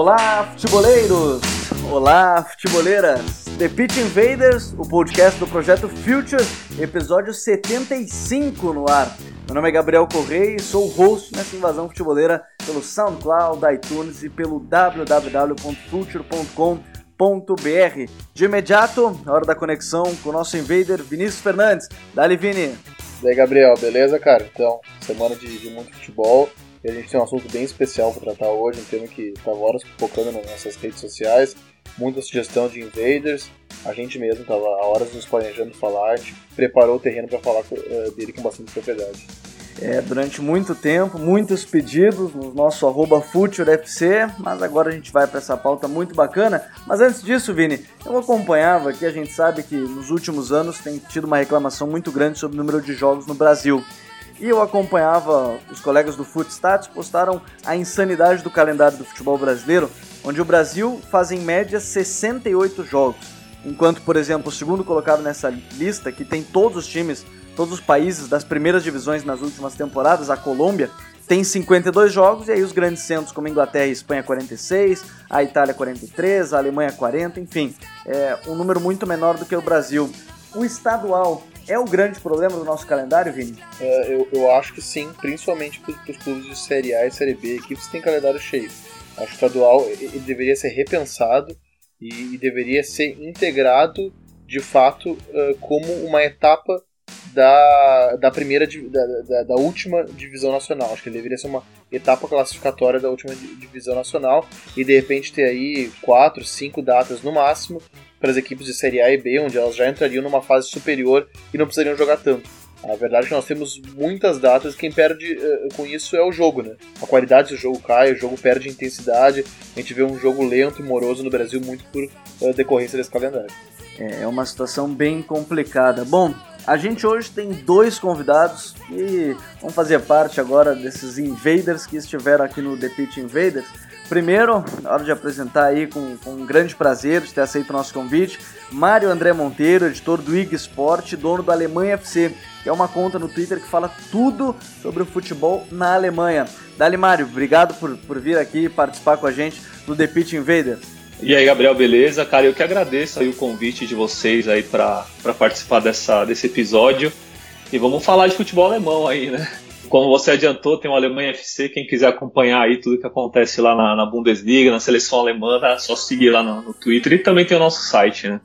Olá, futeboleiros! Olá, futeboleiras! The Pitch Invaders, o podcast do projeto Future, episódio 75 no ar. Meu nome é Gabriel Correia e sou o host nessa invasão futeboleira pelo SoundCloud, iTunes e pelo www.future.com.br. De imediato, hora da conexão com o nosso invader Vinícius Fernandes. Dali, Vini! E aí, Gabriel, beleza, cara? Então, semana de, de muito futebol. A gente tem um assunto bem especial para tratar hoje, um tema que estava horas focando nas nossas redes sociais, muita sugestão de invaders. A gente mesmo estava horas nos planejando falar, a gente preparou o terreno para falar uh, dele com bastante propriedade. É, durante muito tempo, muitos pedidos no nosso arroba FutureFC, mas agora a gente vai para essa pauta muito bacana. Mas antes disso, Vini, eu acompanhava aqui, a gente sabe que nos últimos anos tem tido uma reclamação muito grande sobre o número de jogos no Brasil. E eu acompanhava, os colegas do Footstats postaram a insanidade do calendário do futebol brasileiro, onde o Brasil faz em média 68 jogos. Enquanto, por exemplo, o segundo colocado nessa lista, que tem todos os times, todos os países das primeiras divisões nas últimas temporadas, a Colômbia, tem 52 jogos, e aí os grandes centros como Inglaterra e Espanha 46, a Itália 43, a Alemanha 40, enfim, é um número muito menor do que o Brasil. O estadual é o grande problema do nosso calendário, Vini? É, eu, eu acho que sim, principalmente para os clubes de Série A e Série B, equipes têm calendário cheio. Acho que o estadual ele deveria ser repensado e, e deveria ser integrado de fato uh, como uma etapa da, da primeira da, da, da, última divisão nacional. Acho que deveria ser uma etapa classificatória da última divisão nacional e de repente ter aí quatro, cinco datas no máximo para as equipes de Série A e B, onde elas já entrariam numa fase superior e não precisariam jogar tanto. A verdade é que nós temos muitas datas e quem perde uh, com isso é o jogo, né? A qualidade do jogo cai, o jogo perde intensidade, a gente vê um jogo lento e moroso no Brasil muito por uh, decorrência desse calendário. É, é uma situação bem complicada. Bom, a gente hoje tem dois convidados e vão fazer parte agora desses invaders que estiveram aqui no The Pitch Invaders. Primeiro, hora de apresentar aí com, com um grande prazer de ter aceito o nosso convite, Mário André Monteiro, editor do IG Sport, dono do Alemanha FC, que é uma conta no Twitter que fala tudo sobre o futebol na Alemanha. Dali, Mário, obrigado por, por vir aqui participar com a gente do The Pitch Invader. E aí, Gabriel, beleza? Cara, eu que agradeço aí o convite de vocês aí para participar dessa, desse episódio. E vamos falar de futebol alemão aí, né? Como você adiantou, tem o Alemanha FC. Quem quiser acompanhar aí tudo que acontece lá na, na Bundesliga, na seleção alemã, é só seguir lá no, no, Twitter. E também tem o nosso site, né?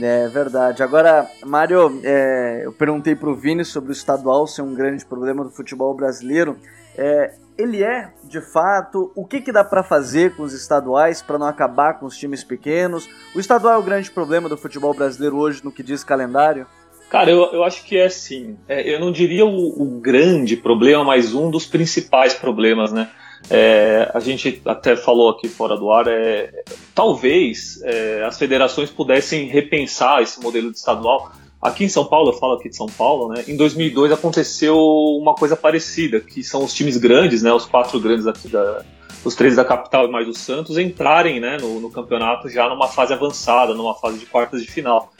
É verdade. Agora, Mário, é, eu perguntei para o Vini sobre o estadual ser um grande problema do futebol brasileiro. É, ele é, de fato, o que, que dá para fazer com os estaduais para não acabar com os times pequenos? O estadual é o grande problema do futebol brasileiro hoje no que diz calendário? Cara, eu, eu acho que é assim. É, eu não diria o, o, grande problema, mas um dos principais problemas, né? É, a gente até falou aqui fora do ar, é, talvez é, as federações pudessem repensar esse modelo de estadual. Aqui em São Paulo, eu falo aqui de São Paulo, né? Em 2002 aconteceu uma coisa parecida, que são os times grandes, né? Os quatro grandes aqui da, os três da capital e mais o Santos entrarem, né? No, no campeonato já numa fase avançada, numa fase de quartas de final.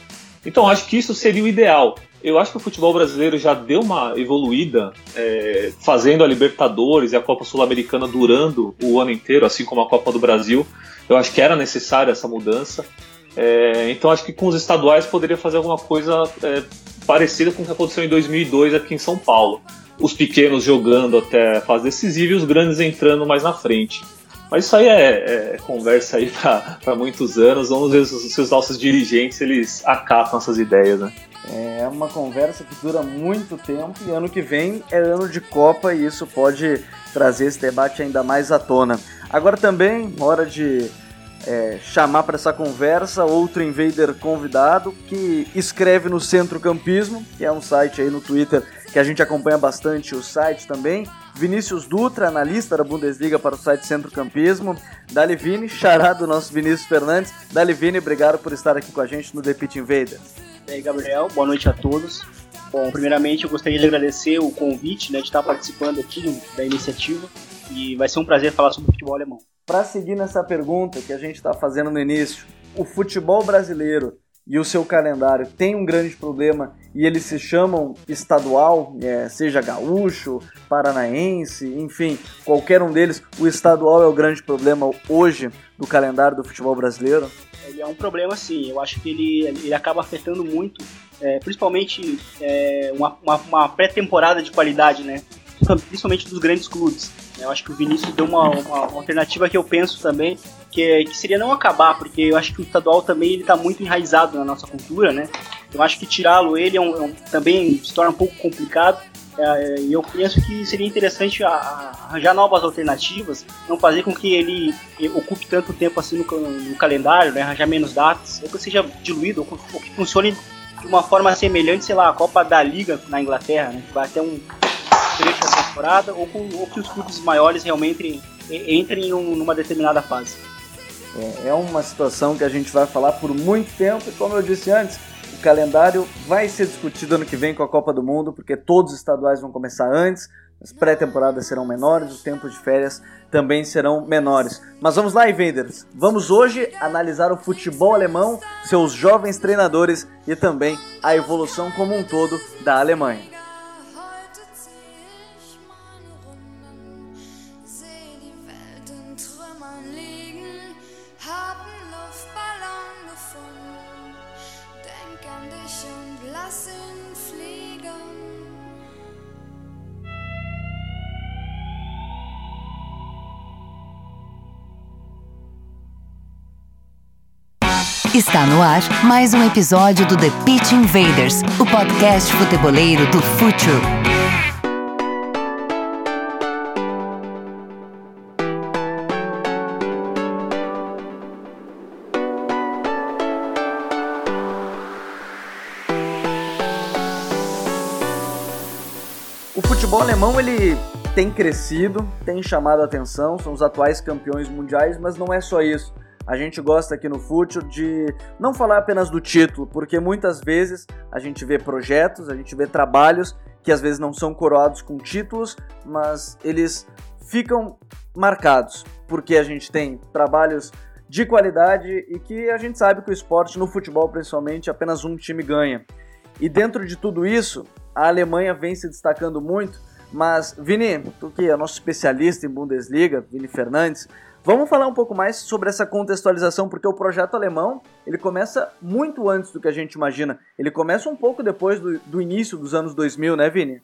Então acho que isso seria o ideal. Eu acho que o futebol brasileiro já deu uma evoluída, é, fazendo a Libertadores e a Copa Sul-Americana durando o ano inteiro, assim como a Copa do Brasil. Eu acho que era necessária essa mudança. É, então acho que com os estaduais poderia fazer alguma coisa é, parecida com o que aconteceu em 2002 aqui em São Paulo. Os pequenos jogando até a fase decisiva e os grandes entrando mais na frente. Mas isso aí é, é conversa aí para muitos anos. Vamos ver se, se os nossos dirigentes eles acatam essas ideias, né? É uma conversa que dura muito tempo e ano que vem é ano de Copa e isso pode trazer esse debate ainda mais à tona. Agora também, hora de é, chamar para essa conversa outro invader convidado que escreve no Centro Campismo, que é um site aí no Twitter que a gente acompanha bastante o site também. Vinícius Dutra, analista da Bundesliga para o site Centro Campismo. Dali Vini, xará do nosso Vinícius Fernandes. Dali Vini, obrigado por estar aqui com a gente no The Pit Invaders. E aí, Gabriel, boa noite a todos. Bom, primeiramente eu gostaria de agradecer o convite né, de estar participando aqui da iniciativa e vai ser um prazer falar sobre o futebol alemão. Para seguir nessa pergunta que a gente está fazendo no início, o futebol brasileiro e o seu calendário tem um grande problema e eles se chamam estadual, é, seja gaúcho, paranaense, enfim, qualquer um deles, o estadual é o grande problema hoje do calendário do futebol brasileiro? Ele é um problema sim, eu acho que ele, ele acaba afetando muito, é, principalmente é, uma, uma, uma pré-temporada de qualidade, né? Principalmente dos grandes clubes. Eu acho que o Vinícius deu uma, uma alternativa que eu penso também, que, que seria não acabar, porque eu acho que o estadual também ele está muito enraizado na nossa cultura, né? Eu acho que tirá-lo ele é um, é um, também se torna um pouco complicado. É, e eu penso que seria interessante arranjar novas alternativas, não fazer com que ele ocupe tanto tempo assim no, no calendário, né, arranjar menos datas, ou que seja diluído, ou, que funcione de uma forma semelhante, sei lá, a Copa da Liga na Inglaterra, né, vai até um trecho temporada, ou, com, ou que os clubes maiores realmente entrem em numa determinada fase. É, é uma situação que a gente vai falar por muito tempo, e como eu disse antes, calendário vai ser discutido ano que vem com a Copa do Mundo, porque todos os estaduais vão começar antes, as pré-temporadas serão menores, os tempos de férias também serão menores. Mas vamos lá, Invaders. Vamos hoje analisar o futebol alemão, seus jovens treinadores e também a evolução como um todo da Alemanha. Está no ar mais um episódio do The Pitch Invaders, o podcast futeboleiro do Futuro. O futebol alemão ele tem crescido, tem chamado a atenção, são os atuais campeões mundiais, mas não é só isso a gente gosta aqui no Fútil de não falar apenas do título, porque muitas vezes a gente vê projetos, a gente vê trabalhos que às vezes não são coroados com títulos, mas eles ficam marcados, porque a gente tem trabalhos de qualidade e que a gente sabe que o esporte, no futebol principalmente, apenas um time ganha. E dentro de tudo isso, a Alemanha vem se destacando muito, mas Vini, tu que é nosso especialista em Bundesliga, Vini Fernandes, Vamos falar um pouco mais sobre essa contextualização, porque o projeto alemão ele começa muito antes do que a gente imagina. Ele começa um pouco depois do, do início dos anos 2000, né, Vini?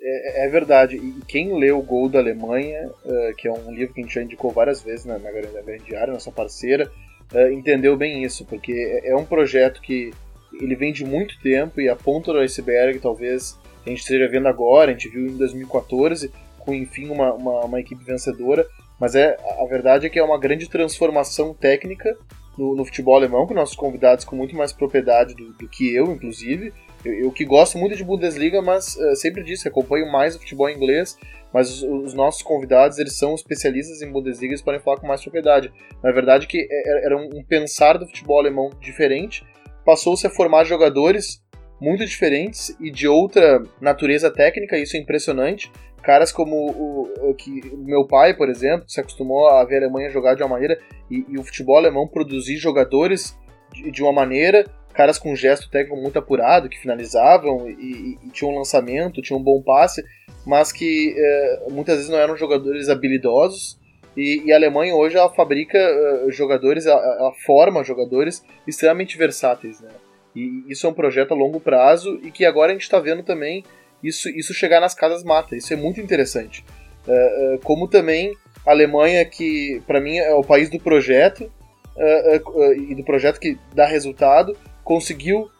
É, é, verdade. E quem leu o Gol da Alemanha, uh, que é um livro que a gente já indicou várias vezes na, na Grande Diária, nossa parceira, uh, entendeu bem isso, porque é, é um projeto que ele vem de muito tempo e a ponta do iceberg talvez a gente esteja vendo agora, a gente viu em 2014, com enfim uma, uma, uma equipe vencedora, mas é a verdade é que é uma grande transformação técnica no, no futebol alemão, com nossos convidados com muito mais propriedade do, do que eu, inclusive. Eu, eu, que gosto muito de Bundesliga, mas uh, sempre disse, acompanho mais o futebol inglês, mas os, os, nossos convidados, eles são especialistas em Bundesliga, eles podem falar com mais propriedade. Na verdade que é, é, era um pensar do futebol alemão diferente, passou-se a formar jogadores muito diferentes e de outra natureza técnica, isso é impressionante caras como o, o, que, meu pai, por exemplo, se acostumou a ver a Alemanha jogar de uma maneira e, e o futebol alemão produzir jogadores de, de, uma maneira, caras com gesto técnico muito apurado, que finalizavam e, e tinham um lançamento, tinham um bom passe, mas que é, muitas vezes não eram jogadores habilidosos. E, e a Alemanha hoje ela fabrica uh, jogadores, ela, ela, forma jogadores extremamente versáteis, né? E isso é um projeto a longo prazo e que agora a gente está vendo também isso, isso chegar nas casas mata. Isso é muito interessante. Uh, uh, como também a Alemanha, que para mim é o país do projeto, uh, e do projeto que dá resultado, conseguiu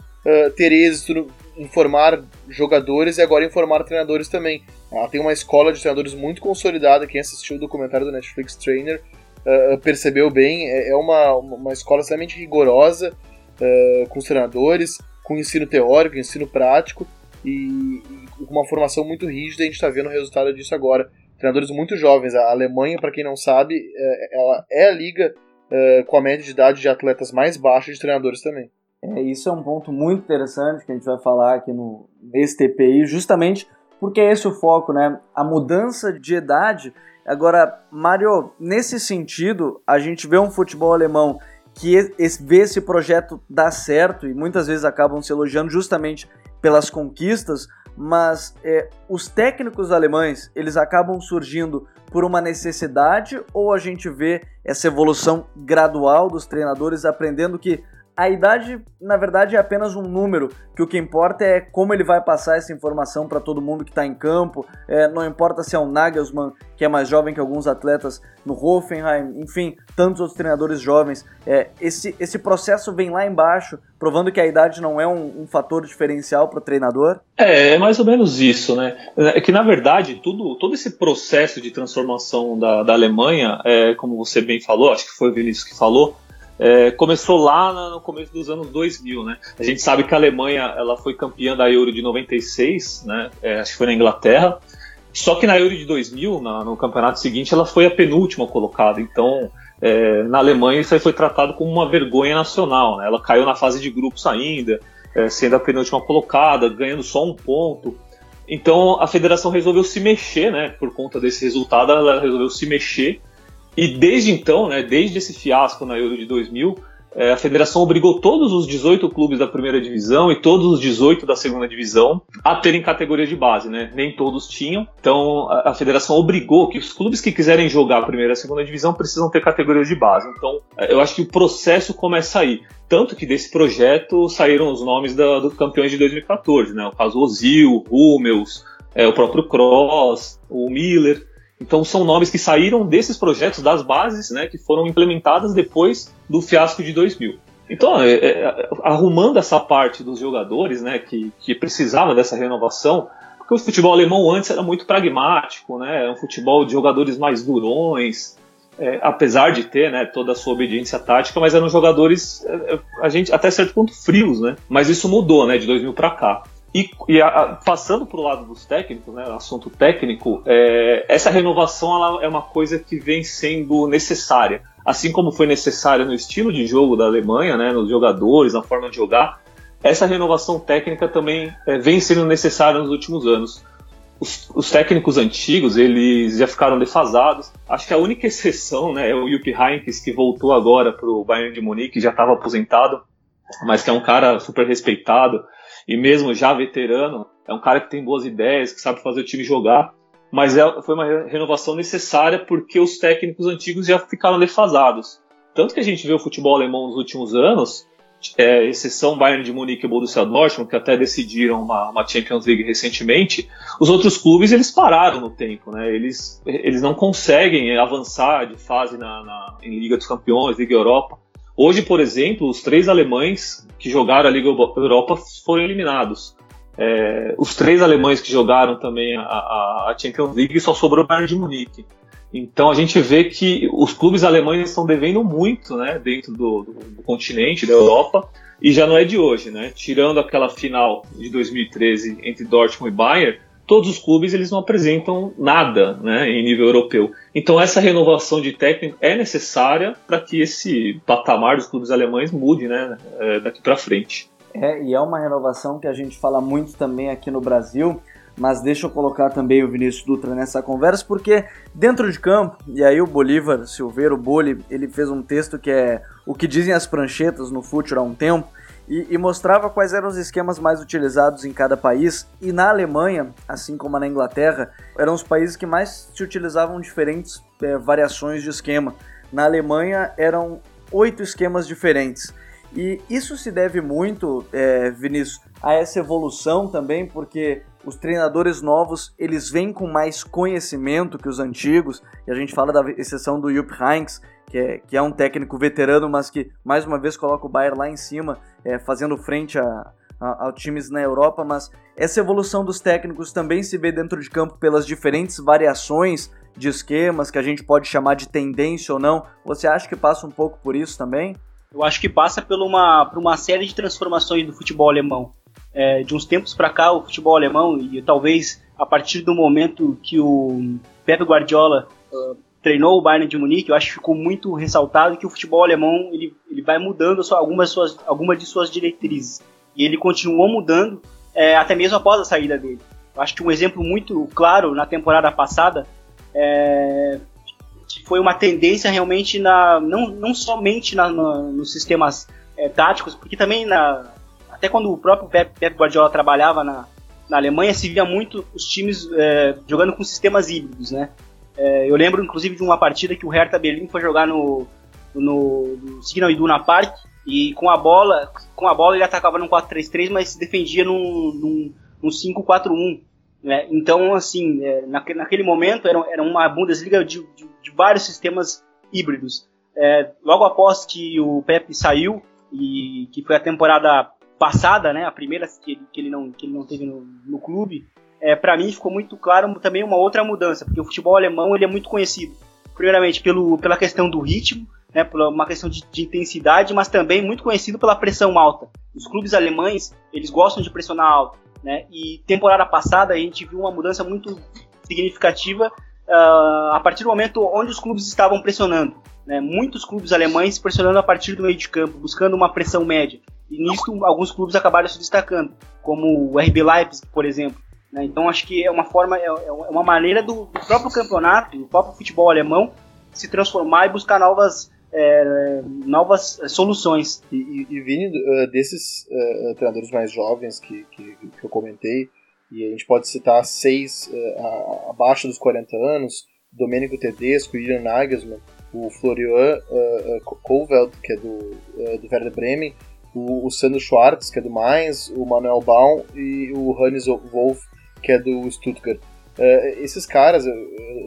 ter êxito em formar jogadores e agora em formar treinadores também. Ela tem uma escola de treinadores muito consolidada. Quem assistiu o documentário do Netflix Trainer percebeu bem. É, é uma, uma escola extremamente rigorosa com os treinadores, com ensino teórico, ensino prático e, e com uma formação muito rígida, a gente está vendo o resultado disso agora. Treinadores muito jovens. A Alemanha, para quem não sabe, é, ela é a liga é, com a média de idade de atletas mais baixa de treinadores também. É, isso é um ponto muito interessante que a gente vai falar aqui no, nesse TPI, justamente porque é esse o foco, né? A mudança de idade. Agora, Mário, nesse sentido, a gente vê um futebol alemão que vê esse projeto dar certo e muitas vezes acabam se elogiando justamente pelas conquistas, mas é, os técnicos alemães eles acabam surgindo por uma necessidade ou a gente vê essa evolução gradual dos treinadores aprendendo que a idade, na verdade, é apenas um número, que o que importa é como ele vai passar essa informação para todo mundo que está em campo. É, não importa se é o Nagelsmann, que é mais jovem que alguns atletas no Hoffenheim, enfim, tantos outros treinadores jovens. É, esse, esse processo vem lá embaixo, provando que a idade não é um, um fator diferencial para o treinador? É, é mais ou menos isso, né? É que, na verdade, tudo, todo esse processo de transformação da, da Alemanha, é, como você bem falou, acho que foi o Vinícius que falou, é, começou lá no começo dos anos 2000, né? A gente sabe que a Alemanha ela foi campeã da Euro de 96, né? É, acho que foi na Inglaterra. Só que na Euro de 2000, na, no campeonato seguinte, ela foi a penúltima colocada. Então, é, na Alemanha isso aí foi tratado como uma vergonha nacional. Né? Ela caiu na fase de grupos ainda, é, sendo a penúltima colocada, ganhando só um ponto. Então a federação resolveu se mexer, né? Por conta desse resultado, ela resolveu se mexer e desde então, né, desde esse fiasco na Euro de 2000, é, a federação obrigou todos os 18 clubes da primeira divisão e todos os 18 da segunda divisão a terem categoria de base, né? Nem todos tinham. Então a, federação obrigou que os clubes que quiserem jogar a primeira e a segunda divisão precisam ter categorias de base. Então é, eu acho que o processo começa aí. Tanto que desse projeto saíram os nomes da, dos campeões de 2014, né? O caso Ozil, Hummels, é, o próprio Cross, o Miller. Então são nomes que saíram desses projetos, das bases, né, que foram implementadas depois do fiasco de 2000. Então, é, é, arrumando essa parte dos jogadores, né, que, que precisava dessa renovação, porque o futebol alemão antes era muito pragmático, né, é um futebol de jogadores mais durões, é, apesar de ter né, toda a sua obediência tática, mas eram jogadores, é, é, a gente até certo ponto frios, né? Mas isso mudou, né, de 2000 para cá. E, e a, passando para o lado dos técnicos, né, assunto técnico, é, essa renovação ela é uma coisa que vem sendo necessária. Assim como foi necessária no estilo de jogo da Alemanha, né, nos jogadores, na forma de jogar, essa renovação técnica também é, vem sendo necessária nos últimos anos. Os, os, técnicos antigos, eles já ficaram defasados. Acho que a única exceção né, é o Jupp Heynckes, que voltou agora para o Bayern de Munique, já estava aposentado, mas que é um cara super respeitado e mesmo já veterano, é um cara que tem boas ideias, que sabe fazer o time jogar, mas é, foi uma renovação necessária porque os técnicos antigos já ficaram defasados. Tanto que a gente vê o futebol alemão nos últimos anos, é, exceção Bayern de Munique e Borussia Dortmund, que até decidiram uma, uma, Champions League recentemente, os outros clubes eles pararam no tempo, né? Eles, eles não conseguem avançar de fase na, na, em Liga dos Campeões, Liga Europa. Hoje, por exemplo, os três alemães que jogaram a Liga Europa foram eliminados. É, os três alemães que jogaram também a, a, Champions League só sobrou o Bayern de Munique. Então a gente vê que os clubes alemães estão devendo muito né, dentro do, do, do, continente, da Europa, e já não é de hoje. Né? Tirando aquela final de 2013 entre Dortmund e Bayern, todos os clubes eles não apresentam nada né, em nível europeu. Então essa renovação de técnico é necessária para que esse patamar dos clubes alemães mude né, é, daqui para frente. É, e é uma renovação que a gente fala muito também aqui no Brasil, mas deixa eu colocar também o Vinícius Dutra nessa conversa, porque dentro de campo, e aí o Bolívar Silveiro, o Boli, ele fez um texto que é o que dizem as pranchetas no futebol há um tempo, e, e, mostrava quais eram os esquemas mais utilizados em cada país. E na Alemanha, assim como na Inglaterra, eram os países que mais se utilizavam diferentes é, variações de esquema. Na Alemanha eram oito esquemas diferentes. E isso se deve muito, é, Vinícius, a essa evolução também, porque os treinadores novos eles vêm com mais conhecimento que os antigos. E a gente fala da exceção do Jupp Heynckes, que é, que é um técnico veterano, mas que mais uma vez coloca o Bayern lá em cima, é, fazendo frente a, a, times na Europa. Mas essa evolução dos técnicos também se vê dentro de campo pelas diferentes variações de esquemas que a gente pode chamar de tendência ou não. Você acha que passa um pouco por isso também? Eu acho que passa por uma, por uma série de transformações do futebol alemão. É, de uns tempos para cá, o futebol alemão, e talvez a partir do momento que o Pep Guardiola uh, treinou o Bayern de Munique, eu acho que ficou muito ressaltado que o futebol alemão ele, ele vai mudando sua, algumas, suas, algumas de suas diretrizes. E ele continuou mudando é, até mesmo após a saída dele. Eu acho que um exemplo muito claro na temporada passada é, foi uma tendência realmente na não, não somente na, na, nos sistemas é, táticos, porque também na, até quando o próprio Pep, Pep Guardiola trabalhava na, na Alemanha, se via muito os times é, jogando com sistemas híbridos, né? É, eu lembro, inclusive, de uma partida que o Hertha Berlim foi jogar no, no, no Signal Iduna Park e com a bola, com a bola ele atacava num 4-3-3, mas se defendia num, num, num 5-4-1. Né? Então, assim, é, naquele, naquele momento era, era uma Bundesliga de, de, de vários sistemas híbridos. É, logo após que o Pepe saiu, e que foi a temporada passada, né, a primeira que ele, que ele, não, que ele não teve no, no clube, é, para mim ficou muito claro também uma outra mudança, porque o futebol alemão ele é muito conhecido, primeiramente pelo, pela questão do ritmo, né, por uma questão de, de, intensidade, mas também muito conhecido pela pressão alta. Os clubes alemães eles gostam de pressionar alto, né, e temporada passada a gente viu uma mudança muito significativa uh, a partir do momento onde os clubes estavam pressionando. Né, muitos clubes alemães pressionando a partir do meio de campo, buscando uma pressão média. E nisso alguns clubes acabaram se destacando, como o RB Leipzig, por exemplo. Né? Então acho que é uma forma, é, é uma maneira do, do, próprio campeonato, do próprio futebol alemão, se transformar e buscar novas, é, novas soluções. E, e, e Vini, uh, desses uh, treinadores mais jovens que, que, que, eu comentei, e a gente pode citar seis uh, abaixo dos 40 anos, Domenico Tedesco, Julian Nagelsmann, o Florian uh, que é do, do Werder Bremen, o, o Sandro Schwartz, que é do Mainz, o Manuel Baum e o Hannes Wolf, que é do Stuttgart. Uh, esses caras,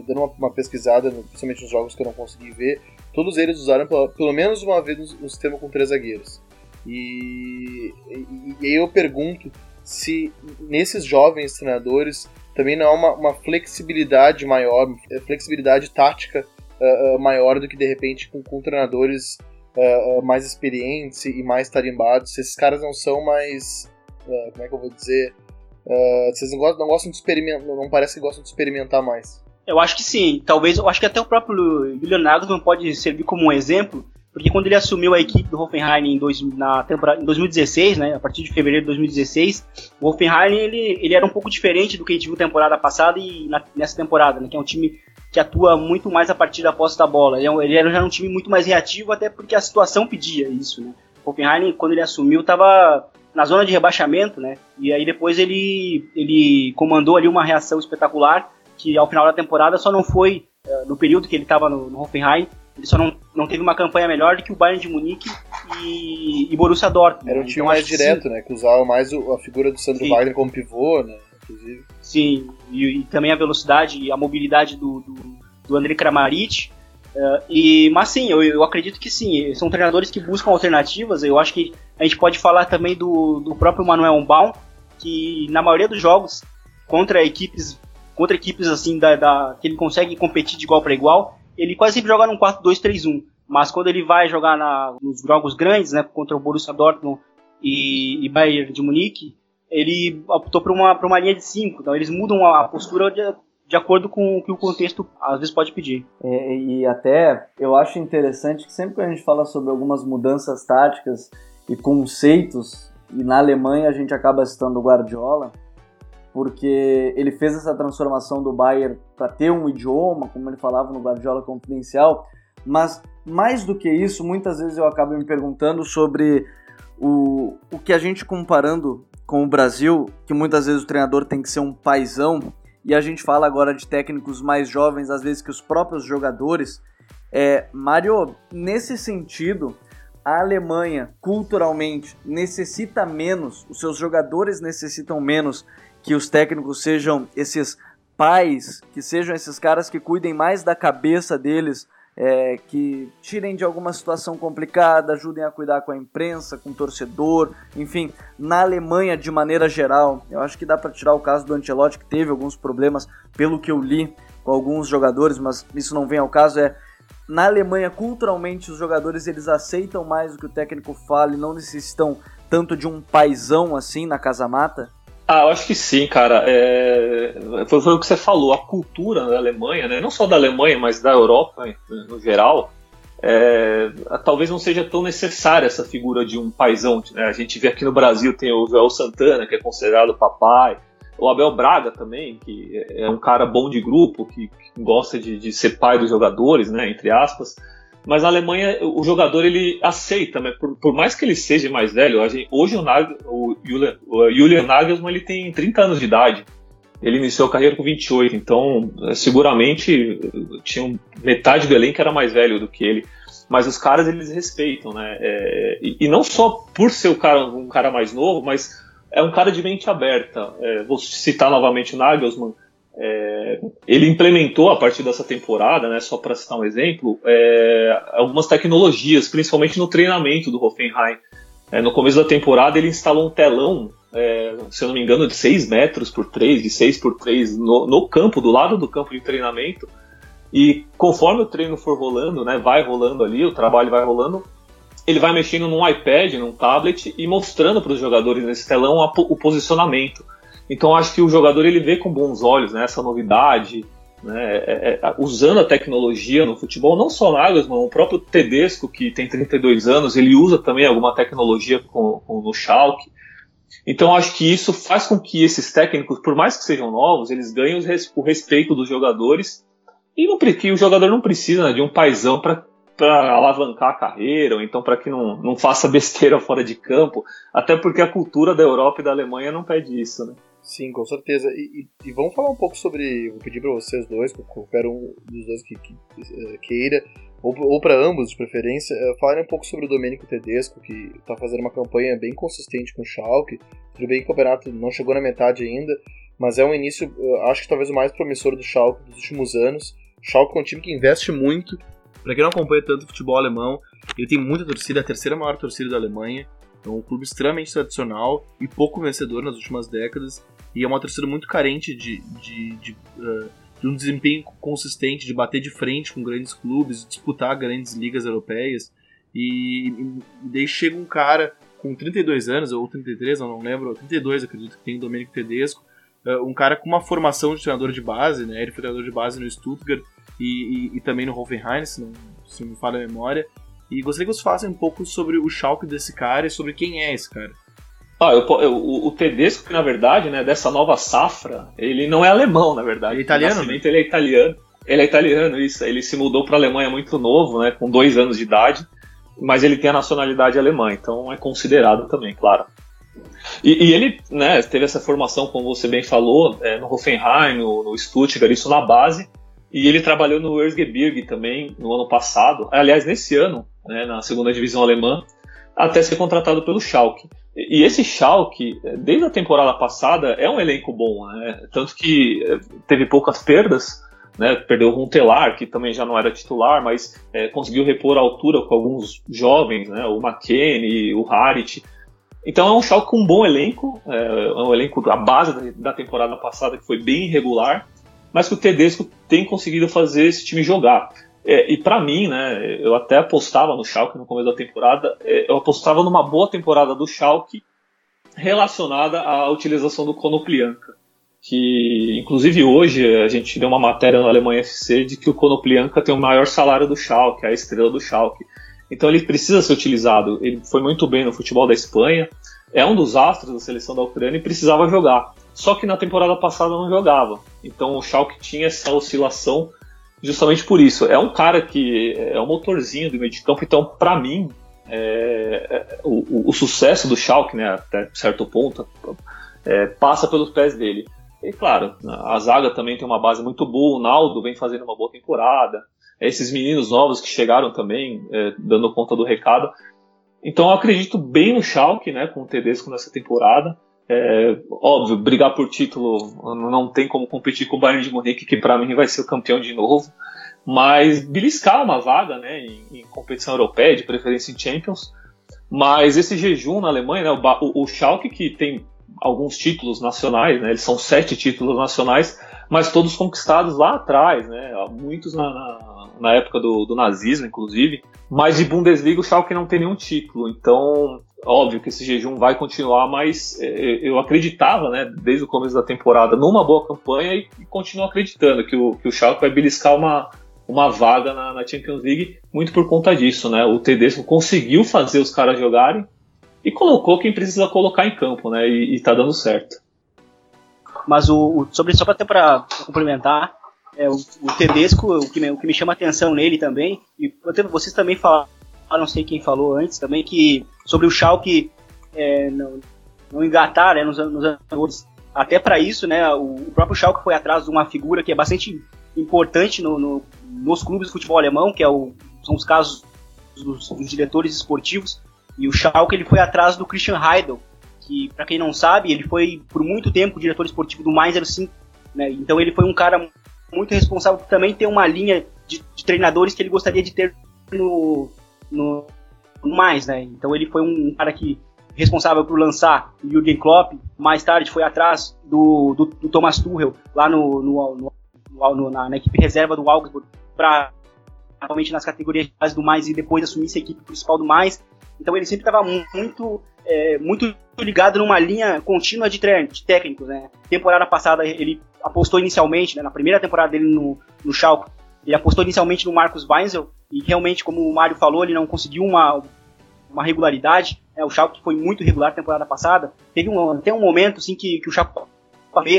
dando uma, uma, pesquisada, principalmente nos jogos que eu não consegui ver, todos eles usaram pela, pelo menos uma vez um sistema com três zagueiros. E, e, e, aí eu pergunto se nesses jovens treinadores também não há uma, uma flexibilidade maior, flexibilidade tática uh, uh, maior do que de repente com, com treinadores uh, mais experientes e mais tarimbados. Se esses caras não são mais. como é que eu vou dizer? Vocês não gostam, não gostam de experimentar. Não parece que gostam de experimentar mais. Eu acho que sim. Talvez, eu acho que até o próprio Julian Nagelsmann pode servir como um exemplo, porque quando ele assumiu a equipe do Hoffenheim em, dois, na temporada, em 2016, né, a partir de fevereiro de 2016, o Hoffenheim ele, ele era um pouco diferente do que a gente viu temporada passada e na, nessa temporada, né, que é um time que atua muito mais a partir da posse da bola. Ele, é ele era já um time muito mais reativo, até porque a situação pedia isso, né. O Hoffenheim, quando ele assumiu, estava na zona de rebaixamento, né, e aí depois ele, ele comandou ali uma reação espetacular, que ao final da temporada só não foi, uh, no período que ele estava no, no Hoffenheim, ele só não, não teve uma campanha melhor do que o Bayern de Munique e, e Borussia Dortmund. Era um time então, mais direto, sim. né? Que usava mais a figura do Sandro sim. Wagner como pivô, né? Inclusive. Sim, e, e, também a velocidade e a mobilidade do, do, do André Kramaric. Uh, e, mas sim, eu, eu acredito que sim. São treinadores que buscam alternativas. Eu acho que a gente pode falar também do, do próprio Manuel Baum, que na maioria dos jogos contra equipes contra equipes assim da, da que ele consegue competir de igual para igual, ele quase sempre joga num 4-2-3-1. Mas quando ele vai jogar na, nos jogos grandes, né, contra o Borussia Dortmund e, e Bayern de Munique, ele optou por uma, uma linha de 5. Então eles mudam a postura de, de acordo com o que o contexto às vezes pode pedir. É, e até eu acho interessante que sempre que a gente fala sobre algumas mudanças táticas e conceitos, e na Alemanha a gente acaba citando o Guardiola, porque ele fez essa transformação do Bayern para ter um idioma, como ele falava no Guardiola Confidencial, mas mais do que isso, muitas vezes eu acabo me perguntando sobre o, o que a gente comparando com o Brasil, que muitas vezes o treinador tem que ser um paizão, e a gente fala agora de técnicos mais jovens, às vezes que os próprios jogadores. É, Mário, nesse sentido, a Alemanha culturalmente necessita menos, os seus jogadores necessitam menos que os técnicos sejam esses pais, que sejam esses caras que cuidem mais da cabeça deles, é, que tirem de alguma situação complicada, ajudem a cuidar com a imprensa, com o torcedor, enfim, na Alemanha de maneira geral. Eu acho que dá para tirar o caso do Ancelotti, que teve alguns problemas, pelo que eu li, com alguns jogadores, mas isso não vem ao caso. É na Alemanha, culturalmente, os jogadores eles aceitam mais o que o técnico fala e não necessitam tanto de um paizão assim na casa mata. Ah, eu acho que sim, cara. É... Foi, foi, o que você falou, a cultura da Alemanha, né? não só da Alemanha, mas da Europa no geral, é... talvez não seja tão necessária essa figura de um paizão. Né? A gente vê aqui no Brasil tem o Joel Santana, que é considerado papai, o Abel Braga também, que é um cara bom de grupo, que, que gosta de, de, ser pai dos jogadores, né, entre aspas. Mas na Alemanha o jogador ele aceita, né? por, por mais que ele seja mais velho, gente, hoje o, Nag, o, Julian, o Julian Nagelsmann ele tem 30 anos de idade. Ele iniciou a carreira com 28, então é, seguramente tinha metade do elenco era mais velho do que ele. Mas os caras eles respeitam, né? É, e, e, não só por ser um cara, um cara mais novo, mas é um cara de mente aberta. É, vou citar novamente o Nagelsmann. É, ele implementou a partir dessa temporada, né, só para citar um exemplo, é, algumas tecnologias, principalmente no treinamento do Hoffenheim. É, no começo da temporada ele instalou um telão, é, se eu não me engano, de 6 metros por 3, de 6 por 3 no, no, campo, do lado do campo de treinamento. E conforme o treino for rolando, né, vai rolando ali, o trabalho vai rolando, ele vai mexendo num iPad, num tablet e mostrando para os jogadores nesse telão a, o posicionamento. Então acho que o jogador ele vê com bons olhos né, essa novidade, né, é, é, usando a tecnologia no futebol, não só Nagelsmann, o próprio Tedesco, que tem 32 anos, ele usa também alguma tecnologia com, com, no Schalke. Então acho que isso faz com que esses técnicos, por mais que sejam novos, eles ganhem o respeito dos jogadores e não, que o jogador não precisa né, de um paizão para para alavancar a carreira, ou então para que não, não faça besteira fora de campo, até porque a cultura da Europa e da Alemanha não pede isso, né? Sim, com certeza. E, e, e vamos falar um pouco sobre. Vou pedir para vocês dois, qualquer um dos dois que, que uh, queira, ou, ou para ambos de preferência, uh, falarem um pouco sobre o Domênico Tedesco, que está fazendo uma campanha bem consistente com o Schalke. Tudo bem que o campeonato não chegou na metade ainda, mas é um início, uh, acho que talvez o mais promissor do Schalke dos últimos anos. O Schalke é um time que investe muito Pra quem não acompanha tanto o futebol alemão, ele tem muita torcida, a terceira maior torcida da Alemanha. É um clube extremamente tradicional e pouco vencedor nas últimas décadas. E é uma torcida muito carente de, de, de, uh, de um desempenho consistente, de bater de frente com grandes clubes, disputar grandes ligas europeias. E, e daí chega um cara com 32 anos, ou 33, eu não lembro, 32 acredito que tem o Domenico Tedesco, uh, um cara com uma formação de treinador de base, né? Ele foi treinador de base no Stuttgart, e, e, e também no Hoffenheim, se não, se não me falha a memória. E gostaria que vocês falassem um pouco sobre o Schalke desse cara e sobre quem é esse cara. Ah, eu, eu, o, Tedesco, que na verdade, né, dessa nova safra, ele não é alemão, na verdade. Ele é italiano? Né? Ele é italiano. Ele é italiano, isso. Ele se mudou para a Alemanha muito novo, né, com dois anos de idade, mas ele tem a nacionalidade alemã, então é considerado também, claro. E, e ele né, teve essa formação, como você bem falou, é, no Hoffenheim, no, no Stuttgart, isso na base, e ele trabalhou no Erzgebirge também no ano passado, aliás, nesse ano, né, na segunda divisão alemã, até ser contratado pelo Schalke. E esse Schalke, desde a temporada passada, é um elenco bom, né? tanto que eh, teve poucas perdas, né? perdeu o Runtelar, que também já não era titular, mas é, conseguiu repor a altura com alguns jovens, né? o McKennie, o Harit. Então é um Schalke com um bom elenco, é, é um elenco da base da temporada passada que foi bem irregular, mas que o Tedesco tem conseguido fazer esse time jogar. É, e para mim, né, eu até apostava no Schalke no começo da temporada, é, eu apostava numa boa temporada do Schalke relacionada à utilização do Konoplianka. Que, inclusive, hoje a gente deu uma matéria no Alemanha FC de que o Konoplianka tem o maior salário do Schalke, a estrela do Schalke. Então ele precisa ser utilizado. Ele foi muito bem no futebol da Espanha, é um dos astros da seleção da Ucrânia e precisava jogar. Só que na temporada passada não jogava. Então o Schalke tinha essa oscilação justamente por isso. É um cara que é um motorzinho do meio de campo, então para mim é, é, o, o, sucesso do Schalke, né, até certo ponto, é, passa pelos pés dele. E claro, a zaga também tem uma base muito boa, o Naldo vem fazendo uma boa temporada, esses meninos novos que chegaram também, é, dando conta do recado. Então eu acredito bem no Schalke, né, com o Tedesco nessa temporada. É, óbvio, brigar por título não tem como competir com o Bayern de Munique, que para mim vai ser o campeão de novo. Mas beliscar uma vaga né, em, em, competição europeia, de preferência em Champions. Mas esse jejum na Alemanha, né, o, o Schalke, que tem alguns títulos nacionais, né, eles são sete títulos nacionais, mas todos conquistados lá atrás, né, muitos na, na, na época do, do nazismo, inclusive. Mas de Bundesliga o Schalke não tem nenhum título, então óbvio que esse jejum vai continuar, mas é, eu acreditava, né, desde o começo da temporada, numa boa campanha e, e continuo acreditando que o, que o Schalke vai beliscar uma, uma vaga na, na, Champions League muito por conta disso, né? O Tedesco conseguiu fazer os caras jogarem e colocou quem precisa colocar em campo, né? E, e tá dando certo. Mas o, o sobre só para complementar, é, o, o Tedesco, o que, me, o que me chama atenção nele também, e vocês também falaram, não sei quem falou antes também, que sobre o Schalke é, não, não engatar né, nos, nos anos até para isso, né, o, o próprio Schalke foi atrás de uma figura que é bastante importante no, no, nos clubes de futebol alemão, que é o, são os casos dos, dos, diretores esportivos, e o Schalke ele foi atrás do Christian Heidel, que para quem não sabe, ele foi por muito tempo diretor esportivo do Mainz 05, né, então ele foi um cara muito responsável por também ter uma linha de, de treinadores que ele gostaria de ter no, no, no mais, né, então ele foi um cara que responsável por lançar o Jürgen Klopp, mais tarde foi atrás do, do, do Thomas Tuchel lá no, no, no, na, na, equipe reserva do Augsburg para realmente nas categorias do mais e depois assumir essa equipe principal do mais. Então ele sempre estava muito é, muito ligado numa linha contínua de, treinos, de técnicos, né? Temporada passada ele apostou inicialmente, né, na primeira temporada dele no, no Schalke, ele apostou inicialmente no Marcos Weinzel e realmente, como o Mário falou, ele não conseguiu uma, uma regularidade. É, o Schalke foi muito regular na temporada passada. Teve um, até um momento assim, que, que o Schalke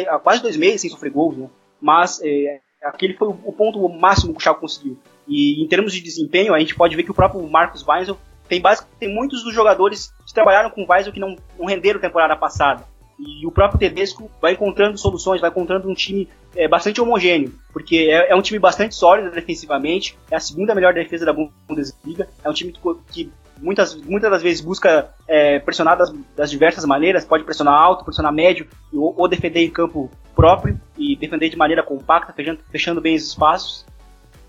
há quase dois meses sem sofrer gols, né? mas é, aquele foi o, ponto máximo que o Schalke conseguiu. E em termos de desempenho, a gente pode ver que o próprio Marcos Weisel tem, base, tem muitos dos jogadores que trabalharam com o Weisel que não, não renderam temporada passada. E o próprio Tedesco vai encontrando soluções, vai encontrando um time é, bastante homogêneo, porque é, é, um time bastante sólido defensivamente, é a segunda melhor defesa da Bundesliga, é um time que, que muitas, muitas das vezes busca é, pressionar das, das, diversas maneiras, pode pressionar alto, pressionar médio, ou, ou, defender em campo próprio e defender de maneira compacta, fechando, fechando bem os espaços,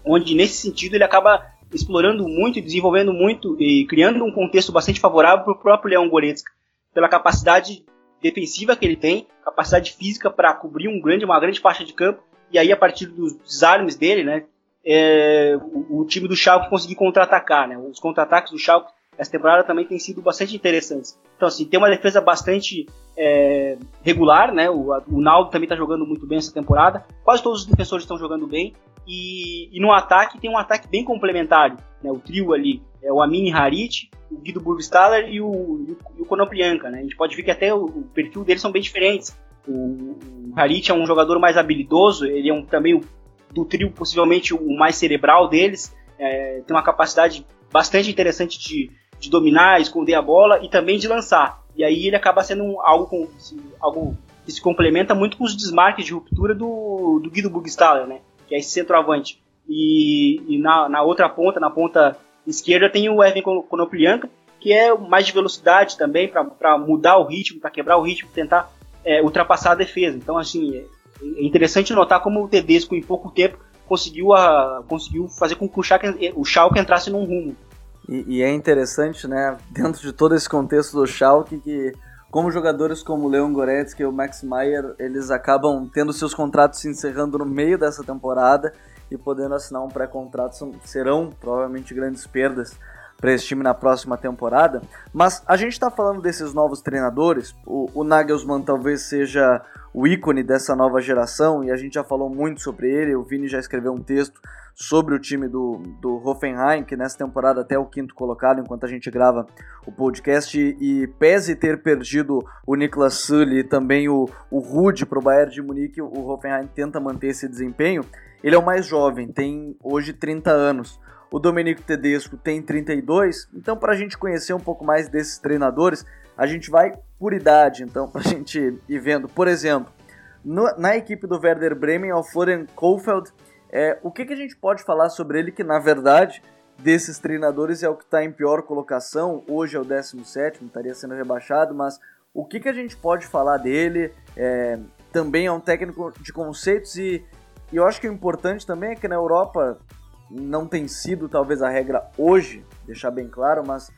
onde nesse sentido ele acaba explorando muito desenvolvendo muito e criando um contexto bastante favorável para o próprio Leão Goretzka, pela capacidade defensiva que ele tem, capacidade física para cobrir um grande, uma grande faixa de campo, e aí a partir dos desarmes dele, né, é, o, o, time do Schalke conseguir contra-atacar, né, os contra-ataques do Schalke essa temporada também tem sido bastante interessantes. Então, assim, tem uma defesa bastante é, regular, né? O, o Naldo também está jogando muito bem essa temporada. Quase todos os defensores estão jogando bem. E, e no ataque tem um ataque bem complementar. Né? O trio ali é o Amini Harit, o Guido Burgstaller e o, e o Konoplyanka, né? A gente pode ver que até o, o perfil deles são bem diferentes. O, o Harit é um jogador mais habilidoso, ele é um, também o, do trio possivelmente o mais cerebral deles. É, tem uma capacidade bastante interessante de, de dominar, esconder a bola e também de lançar. E aí ele acaba sendo algo, com, algo que se complementa muito com os desmarques de ruptura do, do Guido Burgstaller, né? Que é esse centroavante. E, e na, na, outra ponta, na ponta esquerda, tem o Evan Konoplyanka, que é mais de velocidade também, para mudar o ritmo, para quebrar o ritmo, tentar é, ultrapassar a defesa. Então, assim, é, é interessante notar como o Tedesco, em pouco tempo, conseguiu, a, conseguiu fazer com que o Schalke, o entrasse num rumo. E, e, é interessante, né, dentro de todo esse contexto do Schalke, que como jogadores como Leon Goretzka e o Max Meyer, eles acabam tendo seus contratos se encerrando no meio dessa temporada e podendo assinar um pré-contrato, serão provavelmente grandes perdas para esse time na próxima temporada. Mas a gente está falando desses novos treinadores, o, o Nagelsmann talvez seja o ícone dessa nova geração e a gente já falou muito sobre ele, o Vini já escreveu um texto sobre o time do, do Hoffenheim, que nessa temporada até é o quinto colocado, enquanto a gente grava o podcast, e, pese ter perdido o Niklas Sully e também o, o Rude para o Bayern de Munique, o Hoffenheim tenta manter esse desempenho. Ele é o mais jovem, tem hoje 30 anos. O Domenico Tedesco tem 32, então para a gente conhecer um pouco mais desses treinadores, a gente vai por idade, então, para a gente ir vendo. Por exemplo, no, na equipe do Werder Bremen, é o Florian Kofeld, é, o que, que a gente pode falar sobre ele que, na verdade, desses treinadores é o que está em pior colocação, hoje é o 17, estaria sendo rebaixado, mas o que, que a gente pode falar dele? É, também é um técnico de conceitos e, e eu acho que o importante também é que na Europa não tem sido talvez a regra hoje, deixar bem claro, mas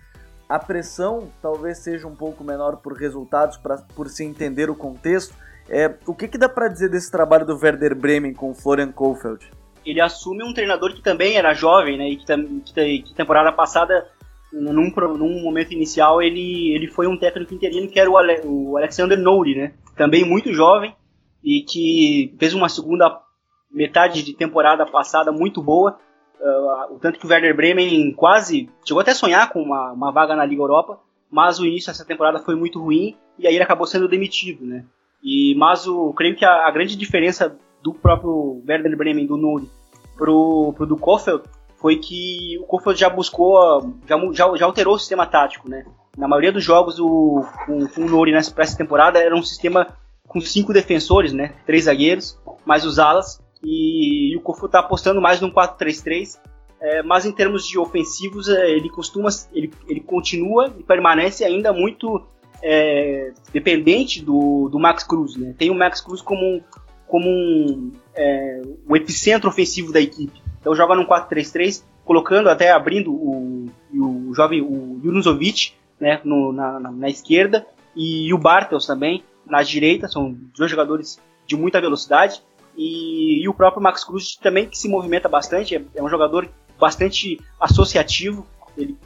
a pressão talvez seja um pouco menor por resultados, pra, por se entender o contexto. É, o que, que dá para dizer desse trabalho do Werder Bremen com o Florian Kofeld? Ele assume um treinador que também era jovem, né? E que, que, que temporada passada, num, num, momento inicial, ele, ele foi um técnico interino que era o, Ale, o Alexander Nouri, né? Também muito jovem e que fez uma segunda metade de temporada passada muito boa. Uh, o tanto que o Werder Bremen quase chegou até a sonhar com uma, uma vaga na Liga Europa, mas o início dessa temporada foi muito ruim e aí ele acabou sendo demitido, né? E, mas o, creio que a, a grande diferença do próprio Werder Bremen, do Nuri, pro, pro do Kofeld, foi que o Kofeld já buscou, já, já, alterou o sistema tático, né? Na maioria dos jogos, o, o, o Nuri nessa, essa temporada era um sistema com cinco defensores, né? Três zagueiros, mais os alas, e, e o Kofeld tá apostando mais num 4-3-3, é, mas em termos de ofensivos, é, ele costuma, ele, ele continua e permanece ainda muito é, dependente do, do Max Cruz. Né? Tem o Max Cruz como um, como um, é, o epicentro ofensivo da equipe. Então joga num 4-3-3, colocando até abrindo o, o jovem o Junuzovic né, no, na, na, na, esquerda e o Bartels também na direita. São dois jogadores de muita velocidade. E, e, o próprio Max Cruz também que se movimenta bastante, é, é um jogador bastante associativo. Ele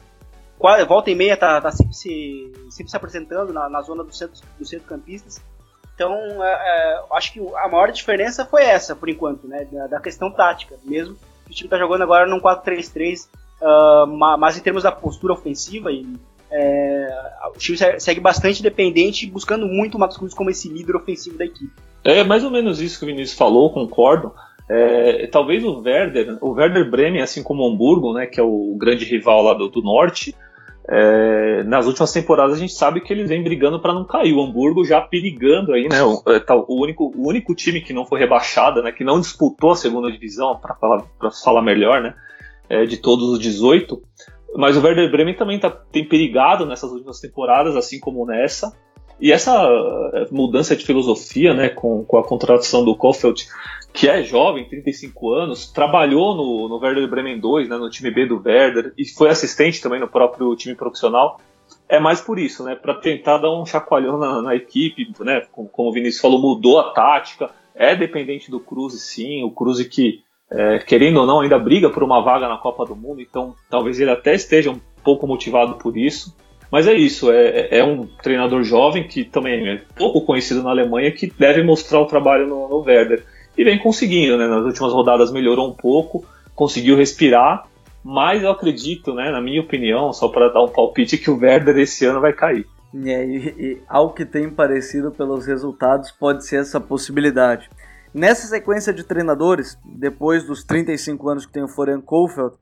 volta e meia tá, tá sempre, se, sempre se apresentando na, na zona dos centros, do centro campistas. Então, é, é, acho que a maior diferença foi essa, por enquanto, né? Da, da questão tática mesmo. O time está jogando agora num 4-3-3, uh, mas em termos da postura ofensiva, e, é, o time segue bastante dependente, buscando muito o Max Cruz como esse líder ofensivo da equipe. É mais ou menos isso que o Vinícius falou, concordo. É, talvez o Werder, o Werder Bremen, assim como o Hamburgo, né, que é o grande rival lá do, do norte, é, nas últimas temporadas a gente sabe que eles vêm brigando para não cair. O Hamburgo já perigando aí, né? O, é, tá, o, único, o único time que não foi rebaixado, né? Que não disputou a segunda divisão, para falar, falar melhor, né? É, de todos os 18. Mas o Werder Bremen também tá, tem perigado nessas últimas temporadas, assim como nessa. E essa é, mudança de filosofia, né, com, com a contratação do Kofeld, que é jovem, 35 anos, trabalhou no, no Werder Bremen 2, né, no time B do Werder, e foi assistente também no próprio time profissional. É mais por isso, né, para tentar dar um chacoalhão na, na equipe, né, como, como, o Vinícius falou, mudou a tática, é dependente do Cruze sim, o Cruze que, é, querendo ou não, ainda briga por uma vaga na Copa do Mundo, então talvez ele até esteja um pouco motivado por isso. Mas é isso, é, é um treinador jovem que também é pouco conhecido na Alemanha que deve mostrar o trabalho no, no Werder. E vem conseguindo, né? Nas últimas rodadas melhorou um pouco, conseguiu respirar, mas eu acredito, né, na minha opinião, só para dar um palpite, que o Werder esse ano vai cair. É, e, e ao que tem parecido pelos resultados, pode ser essa possibilidade. Nessa sequência de treinadores, depois dos 35 anos que tem o Florian Kohfeldt,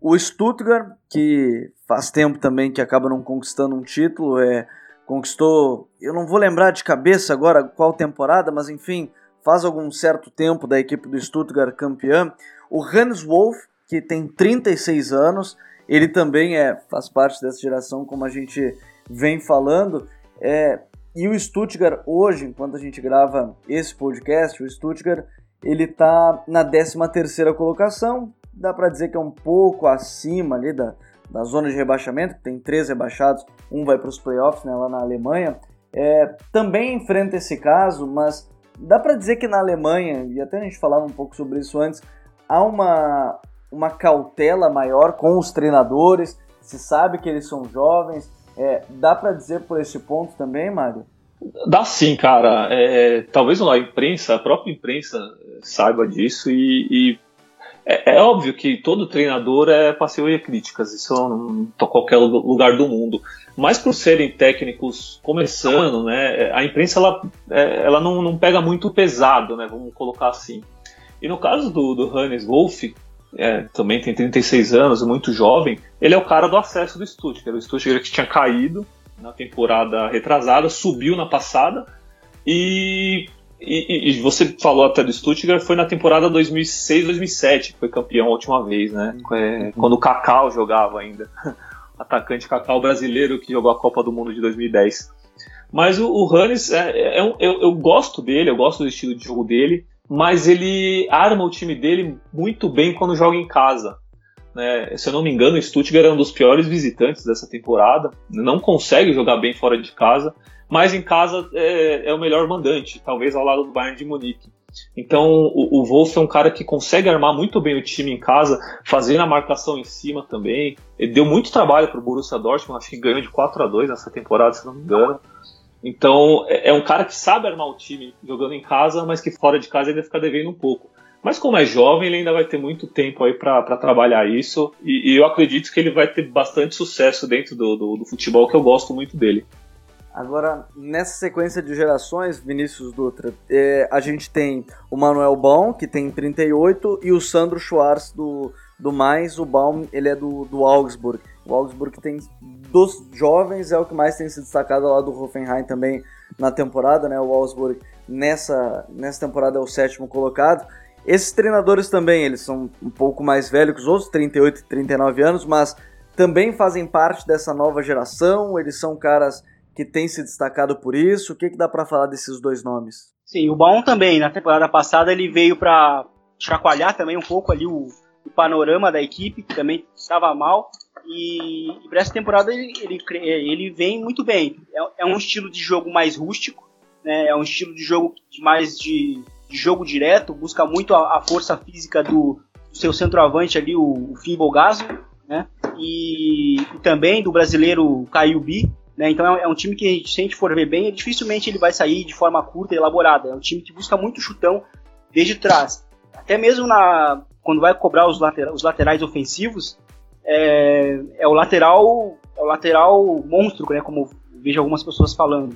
o Stuttgart, que faz tempo também que acaba não conquistando um título, é, conquistou, eu não vou lembrar de cabeça agora qual temporada, mas enfim, faz algum certo tempo da equipe do Stuttgart campeã. O Hans Wolf, que tem 36 anos, ele também é, faz parte dessa geração, como a gente vem falando. É, e o Stuttgart hoje, enquanto a gente grava esse podcast, o Stuttgart ele está na 13 terceira colocação, dá para dizer que é um pouco acima ali da, da zona de rebaixamento, que tem três rebaixados, um vai para os playoffs né, lá na Alemanha. É, também enfrenta esse caso, mas dá para dizer que na Alemanha, e até a gente falava um pouco sobre isso antes, há uma, uma cautela maior com os treinadores, se sabe que eles são jovens. É, dá para dizer por esse ponto também, Mário? Dá sim, cara. É, talvez a imprensa, a própria imprensa saiba disso e, e é, é, óbvio que todo treinador é passeio e críticas, isso em qualquer lugar do mundo. Mas por serem técnicos começando, né, a imprensa ela, é, ela não, não pega muito pesado, né, vamos colocar assim. E no caso do, do Hannes Wolff, é, também tem 36 anos, muito jovem, ele é o cara do acesso do Stuttgart. O Stuttgart que tinha caído na temporada retrasada, subiu na passada e e, e, você falou até do Stuttgart, foi na temporada 2006-2007 que foi campeão a última vez, né? É, quando o Cacau jogava ainda. Atacante Cacau brasileiro que jogou a Copa do Mundo de 2010. Mas o, o Hannes, é, é, é eu, eu gosto dele, eu gosto do estilo de jogo dele, mas ele arma o time dele muito bem quando joga em casa. Né? Se eu não me engano, o Stuttgart é um dos piores visitantes dessa temporada, não consegue jogar bem fora de casa mas em casa é, é o melhor mandante, talvez ao lado do Bayern de Munique. Então o, o Wolf é um cara que consegue armar muito bem o time em casa, fazendo a marcação em cima também. Ele deu muito trabalho para o Borussia Dortmund, acho que ganhou de 4 a 2 nessa temporada, se não me engano. Então é, é um cara que sabe armar o time jogando em casa, mas que fora de casa ele fica devendo um pouco. Mas como é jovem, ele ainda vai ter muito tempo aí para trabalhar isso. E, e, eu acredito que ele vai ter bastante sucesso dentro do, do, do futebol, que eu gosto muito dele. Agora, nessa sequência de gerações, Vinícius Dutra, é, a gente tem o Manuel Baum, que tem 38, e o Sandro Schwartz do, do Mais. O Baum, ele é do, do Augsburg. O Augsburg tem dos jovens, é o que mais tem se destacado lá do Hoffenheim também na temporada, né? O Augsburg nessa, nessa temporada é o sétimo colocado. Esses treinadores também, eles são um pouco mais velhos que os outros, 38 e 39 anos, mas também fazem parte dessa nova geração, eles são caras que têm se destacado por isso. O que, que dá para falar desses dois nomes? Sim, o Baum também, na temporada passada ele veio para chacoalhar também um pouco ali o, o, panorama da equipe, que também estava mal. E, e para essa temporada ele, ele, ele vem muito bem. É, é, um estilo de jogo mais rústico, né? é um estilo de jogo mais de, de jogo direto, busca muito a, a força física do, do, seu centroavante ali, o, o Finn Bogaso, né? E, e, também do brasileiro Caio Bi, né? Então é, é, um time que, se a gente for ver bem, dificilmente ele vai sair de forma curta e elaborada. É um time que busca muito chutão desde trás. Até mesmo na, quando vai cobrar os, latera, os laterais ofensivos, é, é, o lateral é o lateral monstro, né? Como vejo algumas pessoas falando.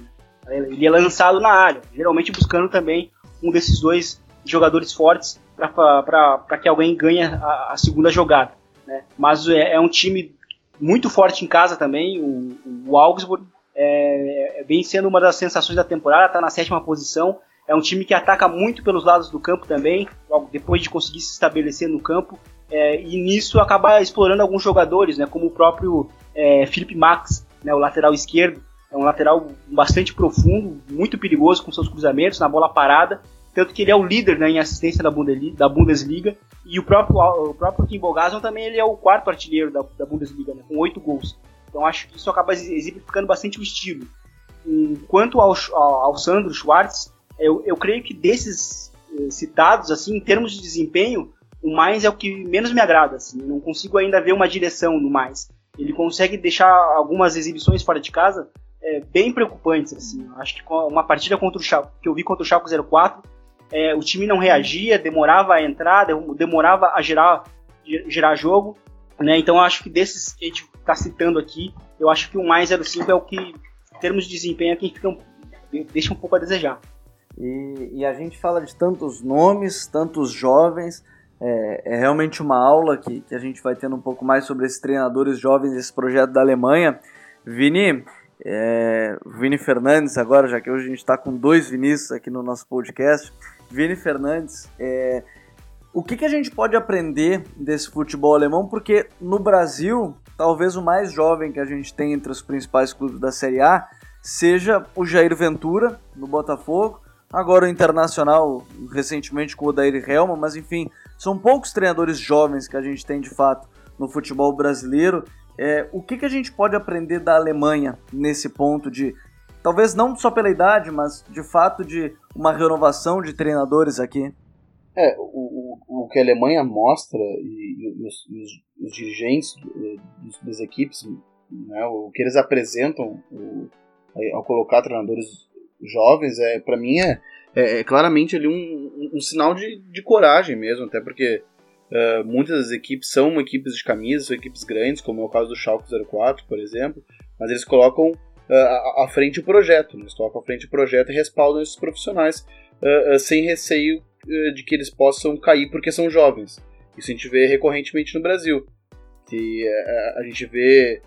Ele é lançado na área, geralmente buscando também um desses dois jogadores fortes para que alguém ganhe a, a segunda jogada. Né? Mas é, é, um time muito forte em casa também. O, o Augsburg é, é, vem sendo uma das sensações da temporada, está na sétima posição. É um time que ataca muito pelos lados do campo também, logo depois de conseguir se estabelecer no campo. É, e nisso acaba explorando alguns jogadores, né, como o próprio é, Felipe Max, né, o lateral esquerdo. É um lateral bastante profundo, muito perigoso com seus cruzamentos na bola parada. Tanto que ele é o líder né, em assistência da Bundesliga. E o próprio, o próprio Kim Bogason também ele é o quarto artilheiro da, da Bundesliga, né, com oito gols. Então acho que isso acaba exemplificando bastante o estilo. Enquanto ao, ao, ao Sandro Schwartz, eu, eu creio que desses eh, citados, assim, em termos de desempenho, o mais é o que menos me agrada. Assim, não consigo ainda ver uma direção no mais. Ele consegue deixar algumas exibições fora de casa é, bem preocupantes. Assim. Acho que uma partida contra o Schalke, que eu vi contra o Schalke 04 é, o time não reagia, demorava a entrar, demorava a gerar, gerar jogo. Né? Então acho que desses que a gente está citando aqui, eu acho que o mais 05 é o que, em termos de desempenho, é quem fica um, deixa um pouco a desejar. E, e, a gente fala de tantos nomes, tantos jovens. É, é, realmente uma aula que, que a gente vai tendo um pouco mais sobre esses treinadores jovens, esse projeto da Alemanha. Vini, é, Vini Fernandes, agora, já que hoje a gente está com dois Vinícius aqui no nosso podcast. Vini Fernandes, é, o que, que a gente pode aprender desse futebol alemão? Porque no Brasil, talvez o mais jovem que a gente tem entre os principais clubes da Série A seja o Jair Ventura, no Botafogo. Agora o Internacional, recentemente com o Odair Helma, mas enfim, são poucos treinadores jovens que a gente tem de fato no futebol brasileiro. É, o que, que a gente pode aprender da Alemanha nesse ponto de Talvez não só pela idade, mas de fato de uma renovação de treinadores aqui. É, o, o, o que a Alemanha mostra e, e, os, os, dirigentes dos, das equipes, né, o que eles apresentam o, ao colocar treinadores jovens, é para mim é, é, é, claramente ali um, um, um sinal de, de, coragem mesmo, até porque uh, muitas das equipes são equipes de camisa, são equipes grandes, como é o caso do Schalke 04, por exemplo, mas eles colocam uh, à frente o projeto, né? eles tocam à frente o projeto e respaldam esses profissionais uh, sem receio de que eles possam cair porque são jovens. Isso a gente vê recorrentemente no Brasil. Que a gente vê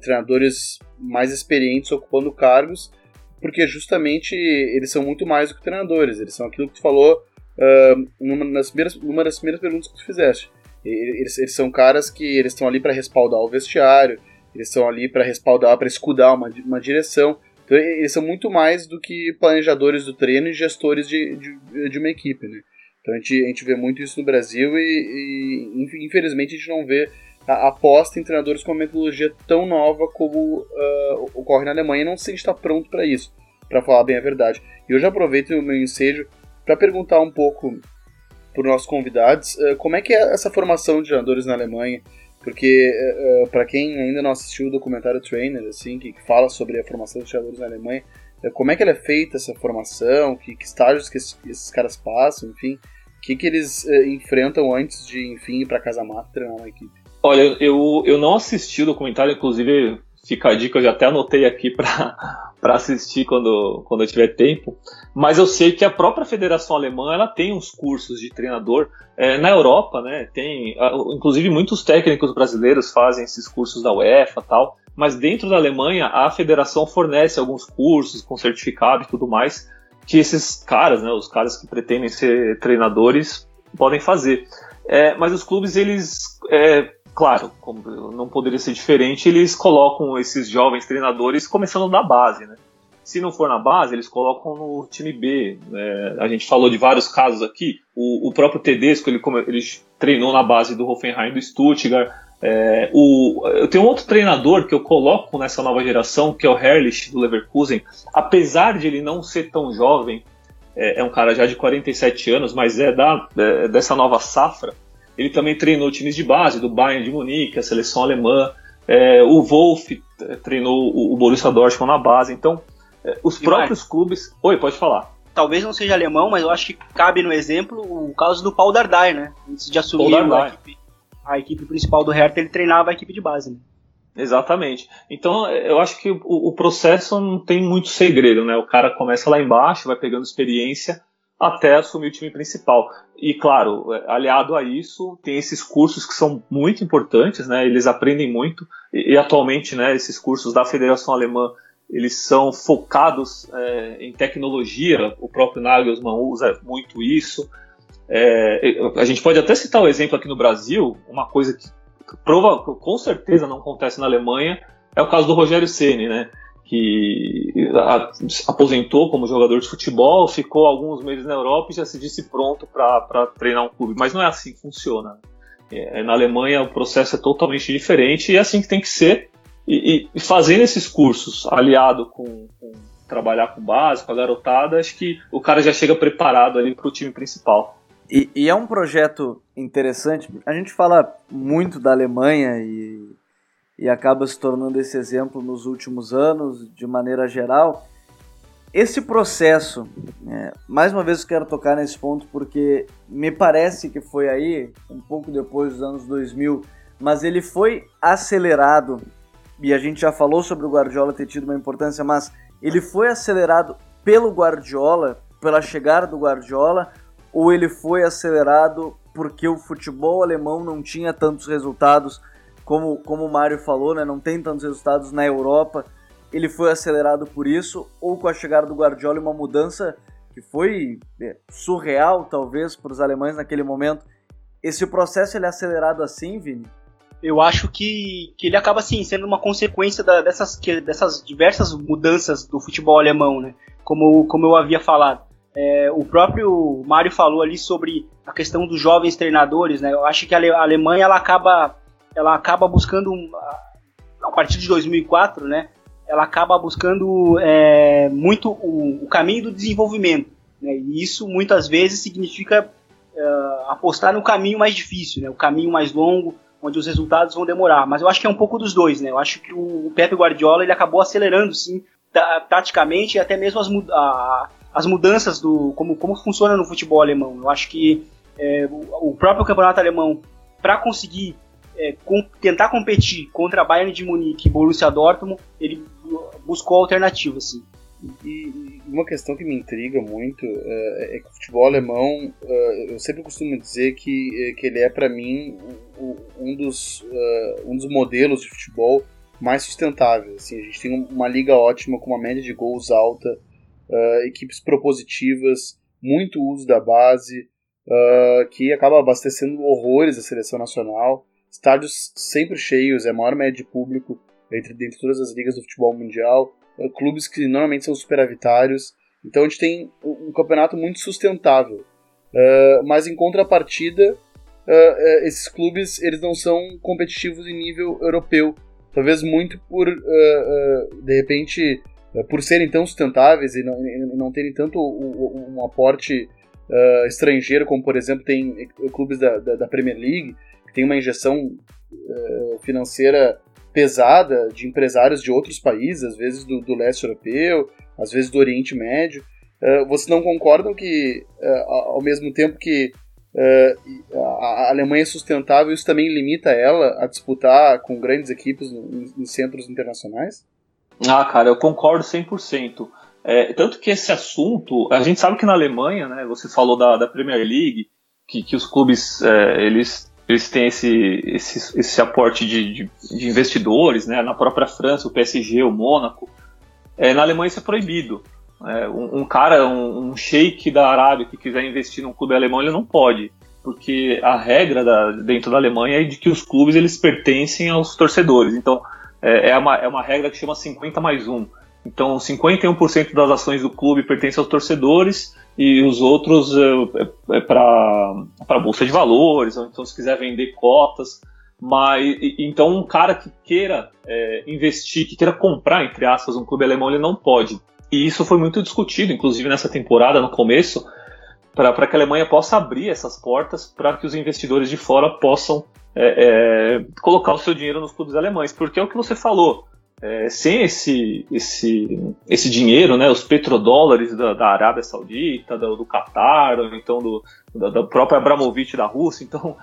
treinadores mais experientes ocupando cargos porque justamente eles são muito mais do que treinadores, eles são aquilo que tu falou numa, nas primeiras, numa das primeiras perguntas que tu fizeste. Eles, eles são caras que eles estão ali para respaldar o vestiário, eles estão ali para respaldar, para escudar uma, uma direção. Então, eles são muito mais do que planejadores do treino e gestores de, de, de uma equipe, né? Então a gente, a gente vê muito isso no Brasil e, e infelizmente a gente não vê a aposta em treinadores com uma metodologia tão nova como uh, ocorre na Alemanha. Não sei se está pronto para isso, para falar bem a verdade. E eu já aproveito o meu ensejo para perguntar um pouco para os nossos convidados uh, como é que é essa formação de treinadores na Alemanha. Porque, uh, para quem ainda não assistiu o documentário Trainer, assim, que, fala sobre a formação dos treinadores na Alemanha, como é que ela é feita essa formação, que, que estágios que esses, esses, caras passam, enfim, o que, que eles enfrentam antes de, enfim, ir para casa mata treinar uma equipe? Olha, eu, eu não assisti o documentário, inclusive fica a dica, eu já até anotei aqui para assistir quando, quando eu tiver tempo. Mas eu sei que a própria Federação Alemã ela tem uns cursos de treinador é, na Europa, né? Tem, inclusive muitos técnicos brasileiros fazem esses cursos da UEFA tal. Mas dentro da Alemanha a federação fornece alguns cursos com certificado e tudo mais que esses caras, né, os caras que pretendem ser treinadores, podem fazer. É, mas os clubes eles é, claro, como não poderia ser diferente, eles colocam esses jovens treinadores começando da base, né? Se não for na base, eles colocam no time B. Né? A gente falou de vários casos aqui. O, o próprio Tedesco, ele, ele treinou na base do Hoffenheim do Stuttgart. É, o, eu tenho outro treinador que eu coloco nessa nova geração, que é o Herrlich do Leverkusen. Apesar de ele não ser tão jovem, é, é um cara já de 47 anos, mas é, da, é dessa nova safra. Ele também treinou times de base, do Bayern de Munique, a seleção alemã. É, o Wolf é, treinou o, Borussia Dortmund na base. Então, é, os e próprios clubes. Oi, pode falar. Talvez não seja alemão, mas eu acho que cabe no exemplo o caso do Paul Dardai, né? Antes de assumir a equipe, a equipe, principal do Hertha, ele treinava a equipe de base. Né? Exatamente. Então, eu acho que o, o, processo não tem muito segredo, né? O cara começa lá embaixo, vai pegando experiência até assumir o time principal. E claro, aliado a isso, tem esses cursos que são muito importantes, né? Eles aprendem muito e, e atualmente, né, esses cursos da Federação Alemã eles são focados é, em tecnologia. O próprio Nagelsmann usa muito isso. É, a gente pode até citar o um exemplo aqui no Brasil, uma coisa que prova, com certeza não acontece na Alemanha, é o caso do Rogério Ceni, né? Que aposentou como jogador de futebol, ficou alguns meses na Europa e já se disse pronto para treinar um clube. Mas não é assim que funciona. É, na Alemanha o processo é totalmente diferente e é assim que tem que ser. E, e fazendo esses cursos aliado com, com, trabalhar com base, com a garotada, acho que o cara já chega preparado ali para o time principal. E, e é um projeto interessante. A gente fala muito da Alemanha e e acaba se tornando esse exemplo nos últimos anos, de maneira geral. Esse processo, é, mais uma vez eu quero tocar nesse ponto porque me parece que foi aí, um pouco depois dos anos 2000, mas ele foi acelerado, e a gente já falou sobre o Guardiola ter tido uma importância, mas ele foi acelerado pelo Guardiola, pela chegada do Guardiola, ou ele foi acelerado porque o futebol alemão não tinha tantos resultados como, como o Mário falou, né, não tem tantos resultados na Europa. Ele foi acelerado por isso, ou com a chegada do Guardiola uma mudança que foi é, surreal, talvez, para os alemães naquele momento. Esse processo ele é acelerado assim, Vini? Eu acho que, que ele acaba assim sendo uma consequência da, dessas, que, dessas diversas mudanças do futebol alemão, né? Como, como eu havia falado. É, o próprio Mário falou ali sobre a questão dos jovens treinadores, né? Eu acho que a Alemanha ela acaba ela acaba buscando, a partir de 2004, né, ela acaba buscando é, muito o, o, caminho do desenvolvimento. Né, e isso muitas vezes significa é, apostar no caminho mais difícil, né, o caminho mais longo, onde os resultados vão demorar. Mas eu acho que é um pouco dos dois. Né, eu acho que o, Pepe Guardiola ele acabou acelerando, sim, taticamente e até mesmo as, a, as mudanças do como, como funciona no futebol alemão. Eu acho que é, o próprio campeonato alemão, para conseguir é, com, tentar competir contra a Bayern de Munique e Borussia Dortmund, ele buscou alternativas, assim. E uma questão que me intriga muito uh, é que o futebol alemão, uh, eu sempre costumo dizer que, que ele é para mim um dos, uh, um dos modelos de futebol mais sustentáveis. Assim, a gente tem uma liga ótima com uma média de gols alta, equipes propositivas, muito uso da base, que acaba abastecendo horrores a seleção nacional estádios sempre cheios, é a maior média de público entre, entre todas as ligas do futebol mundial, é, clubes que normalmente são superavitários. Então a gente tem um, campeonato muito sustentável. Uh, mas em contrapartida, uh, uh, esses clubes eles não são competitivos em nível europeu. Talvez muito por, de repente, por serem tão sustentáveis e não, e não terem tanto um, um aporte estrangeiro, como por exemplo tem clubes da, da, da Premier League, tem uma injeção uh, financeira pesada de empresários de outros países, às vezes do, do leste europeu, às vezes do Oriente Médio. Uh, vocês não concordam que, uh, ao mesmo tempo que a Alemanha é sustentável, isso também limita ela a disputar com grandes equipes em, em centros internacionais? Ah, cara, eu concordo 100%. É, tanto que esse assunto, a gente sabe que na Alemanha, né, você falou da, da Premier League, que, que os clubes é, eles, eles têm esse, esse, esse aporte de, de, de, investidores, né, na própria França, o PSG, o Mônaco. É, na Alemanha isso é proibido. É, um, um, cara, um, um sheik da Arábia que quiser investir num clube alemão, ele não pode. Porque a regra da, dentro da Alemanha é de que os clubes eles pertencem aos torcedores. Então, é, é, uma, é uma regra que chama 50 mais 1. Então, 51% das ações do clube pertencem aos torcedores e os outros é, é, é para bolsa de valores, ou então se quiser vender cotas. Mas então um cara que queira é, investir, que queira comprar entre aspas um clube alemão, ele não pode. E isso foi muito discutido, inclusive nessa temporada, no começo, para que a Alemanha possa abrir essas portas para que os investidores de fora possam é, é, colocar o seu dinheiro nos clubes alemães, porque é o que você falou. É, sem esse, esse, esse dinheiro, né, os petrodólares da, da Arábia Saudita, do, do Qatar, ou então do, da, da própria Abramovich da Rússia, então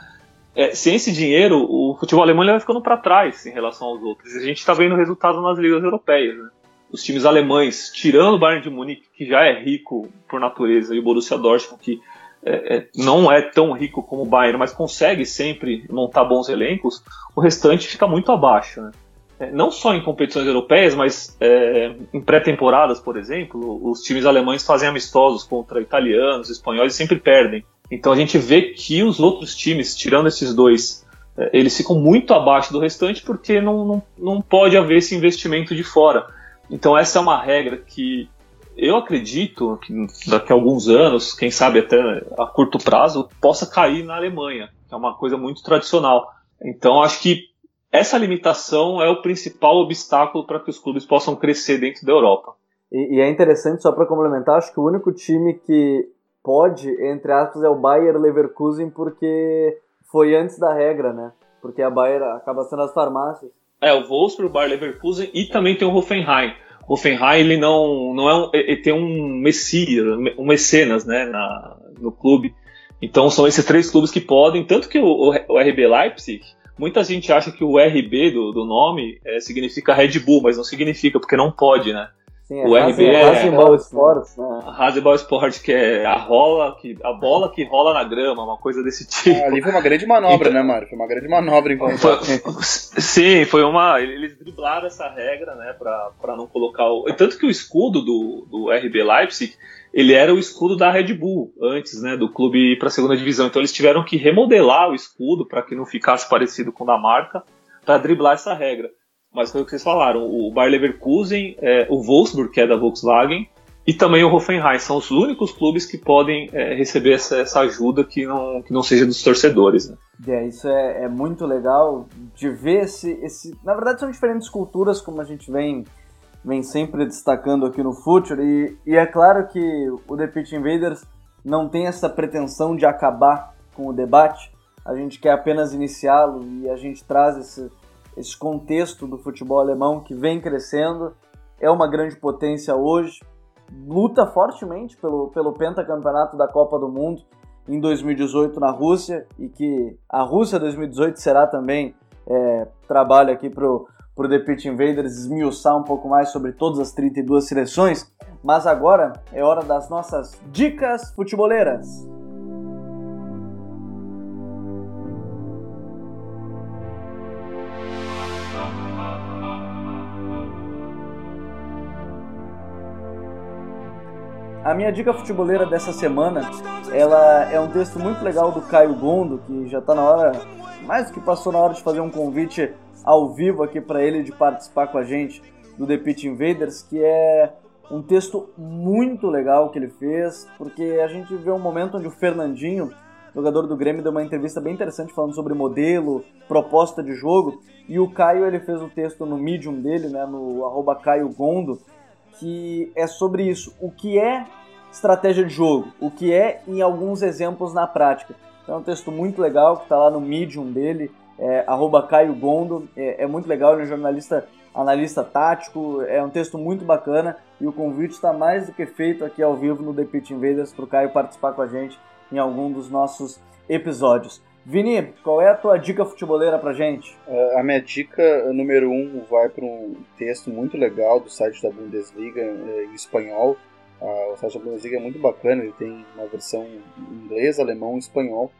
é, sem esse dinheiro, o futebol alemão vai ficando para trás em relação aos outros. A gente está vendo o resultado nas ligas europeias. Né? Os times alemães, tirando o Bayern de Munique, que já é rico por natureza, e o Borussia Dortmund, que é, é, não é tão rico como o Bayern, mas consegue sempre montar bons elencos, o restante fica muito abaixo. Né? É, não só em competições europeias, mas é, em pré-temporadas, por exemplo, os times alemães fazem amistosos contra italianos, espanhóis e sempre perdem. Então a gente vê que os outros times, tirando esses dois, é, eles ficam muito abaixo do restante porque não, não, não pode haver esse investimento de fora. Então essa é uma regra que eu acredito que daqui a alguns anos, quem sabe até a curto prazo, possa cair na Alemanha, que é uma coisa muito tradicional. Então acho que essa limitação é o principal obstáculo para que os clubes possam crescer dentro da Europa. E, e é interessante, só para complementar, acho que o único time que pode, entre aspas, é o Bayer Leverkusen, porque foi antes da regra, né? Porque a Bayer acaba sendo as farmácias. É, o Wolfsburg, o Bayer Leverkusen e também tem o Hoffenheim. O Hoffenheim, ele não, não é um, ele tem um messias, um mecenas, né, na, no clube. Então são esses três clubes que podem, tanto que o, o RB Leipzig, Muita gente acha que o RB do, do nome é, significa Red Bull, mas não significa, porque não pode, né? Sim, é o RB é Haseball Sports, né? Haseball Sport, que é a rola, que, a bola que rola na grama, uma coisa desse tipo. Ah, ali foi uma grande manobra, então, né, Mário? Foi uma grande manobra em foi, Sim, foi uma. Eles driblaram essa regra, né, pra, pra não colocar o. Tanto que o escudo do, do RB Leipzig ele era o escudo da Red Bull antes, né, do clube para a segunda divisão. Então eles tiveram que remodelar o escudo para que não ficasse parecido com o da marca, para driblar essa regra. Mas foi o que vocês falaram, o Bayer Leverkusen, é, o Wolfsburg, que é da Volkswagen, e também o Hoffenheim são os únicos clubes que podem é, receber essa, essa, ajuda que não, que não seja dos torcedores. Né? É, isso é, é, muito legal de ver esse, esse. Na verdade, são diferentes culturas, como a gente vem vem sempre destacando aqui no Future. E, e é claro que o The Pitch Invaders não tem essa pretensão de acabar com o debate. A gente quer apenas iniciá-lo e a gente traz esse, esse contexto do futebol alemão que vem crescendo, é uma grande potência hoje, luta fortemente pelo, pelo pentacampeonato da Copa do Mundo em 2018 na Rússia e que a Rússia 2018 será também é, trabalho aqui para o para o The Pitch Invaders esmiuçar um pouco mais sobre todas as 32 seleções, mas agora é hora das nossas dicas futeboleiras. A minha dica futeboleira dessa semana, ela é um texto muito legal do Caio Gondo, que já está na hora, mais do que passou na hora de fazer um convite ao vivo aqui para ele de participar com a gente do The Pitch Invaders, que é um texto muito legal que ele fez, porque a gente vê um momento onde o Fernandinho, jogador do Grêmio, deu uma entrevista bem interessante falando sobre modelo, proposta de jogo, e o Caio ele fez o texto no Medium dele, né, no arroba Caio Gondo, que é sobre isso, o que é estratégia de jogo, o que é em alguns exemplos na prática. Então é um texto muito legal que está lá no Medium dele, é, Caio Gondo, é, é, muito legal, ele é um jornalista, analista tático, é um texto muito bacana e o convite está mais do que feito aqui ao vivo no The Pitch Invaders para o Caio participar com a gente em algum dos nossos episódios. Vini, qual é a tua dica futeboleira pra gente? Uh, a minha dica número um vai para um texto muito legal do site da Bundesliga uh, em espanhol. Uh, o site da Bundesliga é muito bacana, ele tem uma versão em inglês, alemão e espanhol.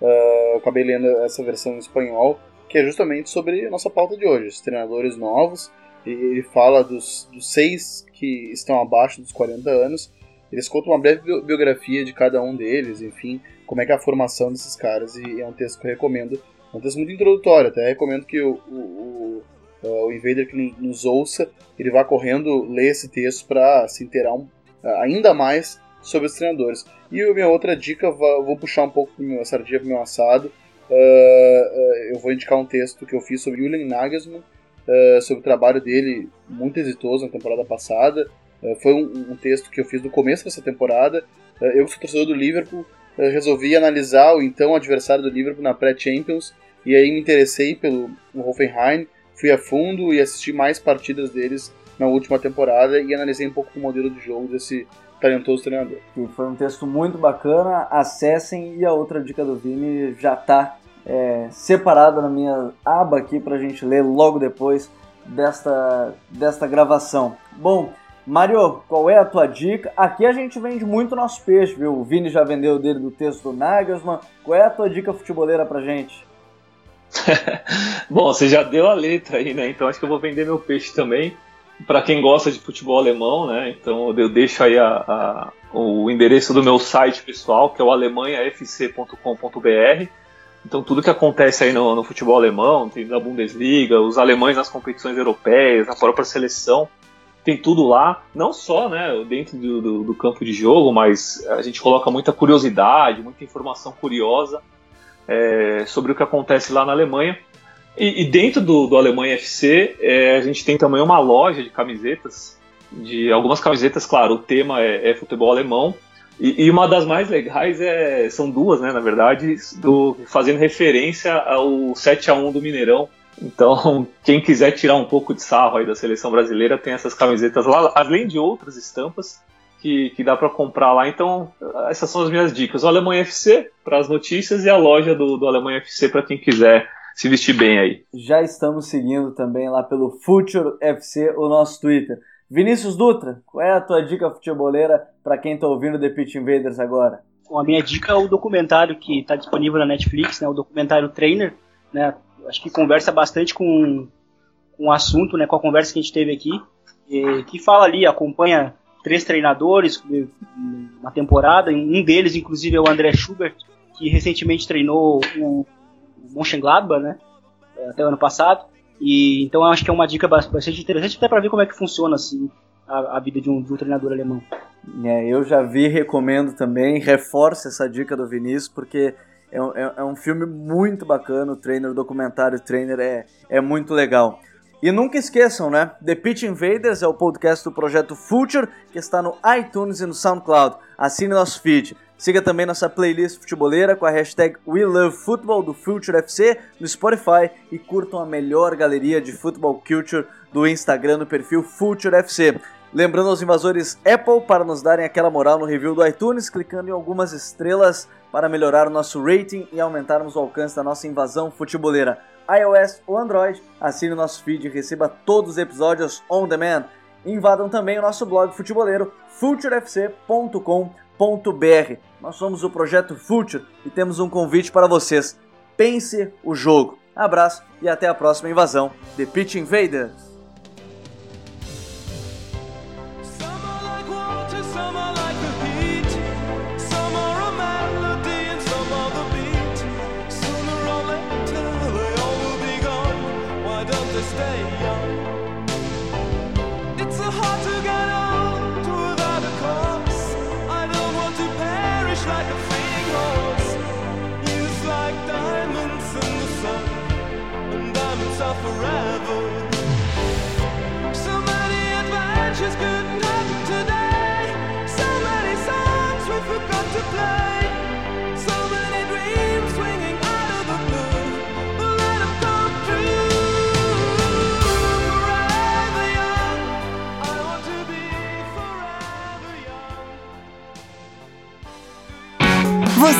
Eu acabei lendo essa versão em espanhol, que é justamente sobre a nossa pauta de hoje, os treinadores novos. Ele fala dos, dos seis que estão abaixo dos 40 anos. Eles contam uma breve biografia de cada um deles, enfim, como é que é a formação desses caras, e é um texto que eu recomendo. É um texto muito introdutório, até recomendo que o, o, o, o Invader que nos ouça, ele vá correndo ler esse texto para se inteirar um, ainda mais sobre os treinadores. E a minha outra dica, vou puxar um pouco a sardinha para o meu assado, uh, uh, eu vou indicar um texto que eu fiz sobre Julian Nagelsmann, uh, sobre o trabalho dele, muito exitoso na temporada passada. foi um, um, texto que eu fiz no começo dessa temporada. eu que sou torcedor do Liverpool, resolvi analisar o então adversário do Liverpool na pré-Champions e aí me interessei pelo Hoffenheim, fui a fundo e assisti mais partidas deles na última temporada e analisei um pouco o modelo de jogo desse talentoso treinador. E foi um texto muito bacana, acessem e a outra dica do Vini já está é, separada na minha aba aqui para a gente ler logo depois desta, desta gravação. Bom, Mário, qual é a tua dica? Aqui a gente vende muito nosso peixe, viu? O Vini já vendeu dele do texto do Nagelsmann. Qual é a tua dica futeboleira pra gente? Bom, você já deu a letra aí, né? Então acho que eu vou vender meu peixe também. Para quem gosta de futebol alemão, né? Então eu deixo aí a, a, o endereço do meu site pessoal, que é o alemanhafc.com.br. Então tudo que acontece aí no, no futebol alemão, tem da Bundesliga, os alemães nas competições europeias, a própria seleção, tem tudo lá, não só né, dentro do, do, do, campo de jogo, mas a gente coloca muita curiosidade, muita informação curiosa é, sobre o que acontece lá na Alemanha. E, e dentro do, do Alemanha FC, é, a gente tem também uma loja de camisetas, de algumas camisetas, claro, o tema é, é futebol alemão, e, e, uma das mais legais é, são duas, né, na verdade, do, fazendo referência ao 7 a 1 do Mineirão, então, quem quiser tirar um pouco de sarro aí da seleção brasileira, tem essas camisetas lá, além de outras estampas que, que dá para comprar lá. Então, essas são as minhas dicas. O Alemanha FC para as notícias e a loja do, do Alemanha FC para quem quiser se vestir bem aí. Já estamos seguindo também lá pelo Future FC, o nosso Twitter. Vinícius Dutra, qual é a tua dica futeboleira para quem está ouvindo The Pitch Invaders agora? Bom, a minha dica é o documentário que está disponível na Netflix, né, o documentário Trainer, né, acho que conversa bastante com, com o assunto, né, com a conversa que a gente teve aqui, e, que fala ali, acompanha três treinadores uma temporada, um deles inclusive é o André Schubert, que recentemente treinou o, Mönchengladbach, né, até o ano passado, e então acho que é uma dica bastante interessante até para ver como é que funciona assim a, a vida de um, de um, treinador alemão. É, eu já vi, recomendo também, reforço essa dica do Vinícius, porque é, é, é, um filme muito bacana, o Trainer, o documentário Trainer é, é muito legal. E nunca esqueçam, né? The Pitch Invaders é o podcast do projeto Future, que está no iTunes e no SoundCloud. Assine nosso feed. Siga também nossa playlist futeboleira com a hashtag WeLoveFootball do Future FC no Spotify e curtam a melhor galeria de Football Culture do Instagram no perfil Future FC. Lembrando aos invasores Apple para nos darem aquela moral no review do iTunes, clicando em algumas estrelas para melhorar o nosso rating e aumentarmos o alcance da nossa invasão futeboleira. iOS ou Android, assine o nosso feed e receba todos os episódios on demand. Invadam também o nosso blog futeboleiro futurefc.com.br. Nós somos o projeto Future e temos um convite para vocês. Pense o jogo. Abraço e até a próxima invasão The Pitch Invaders.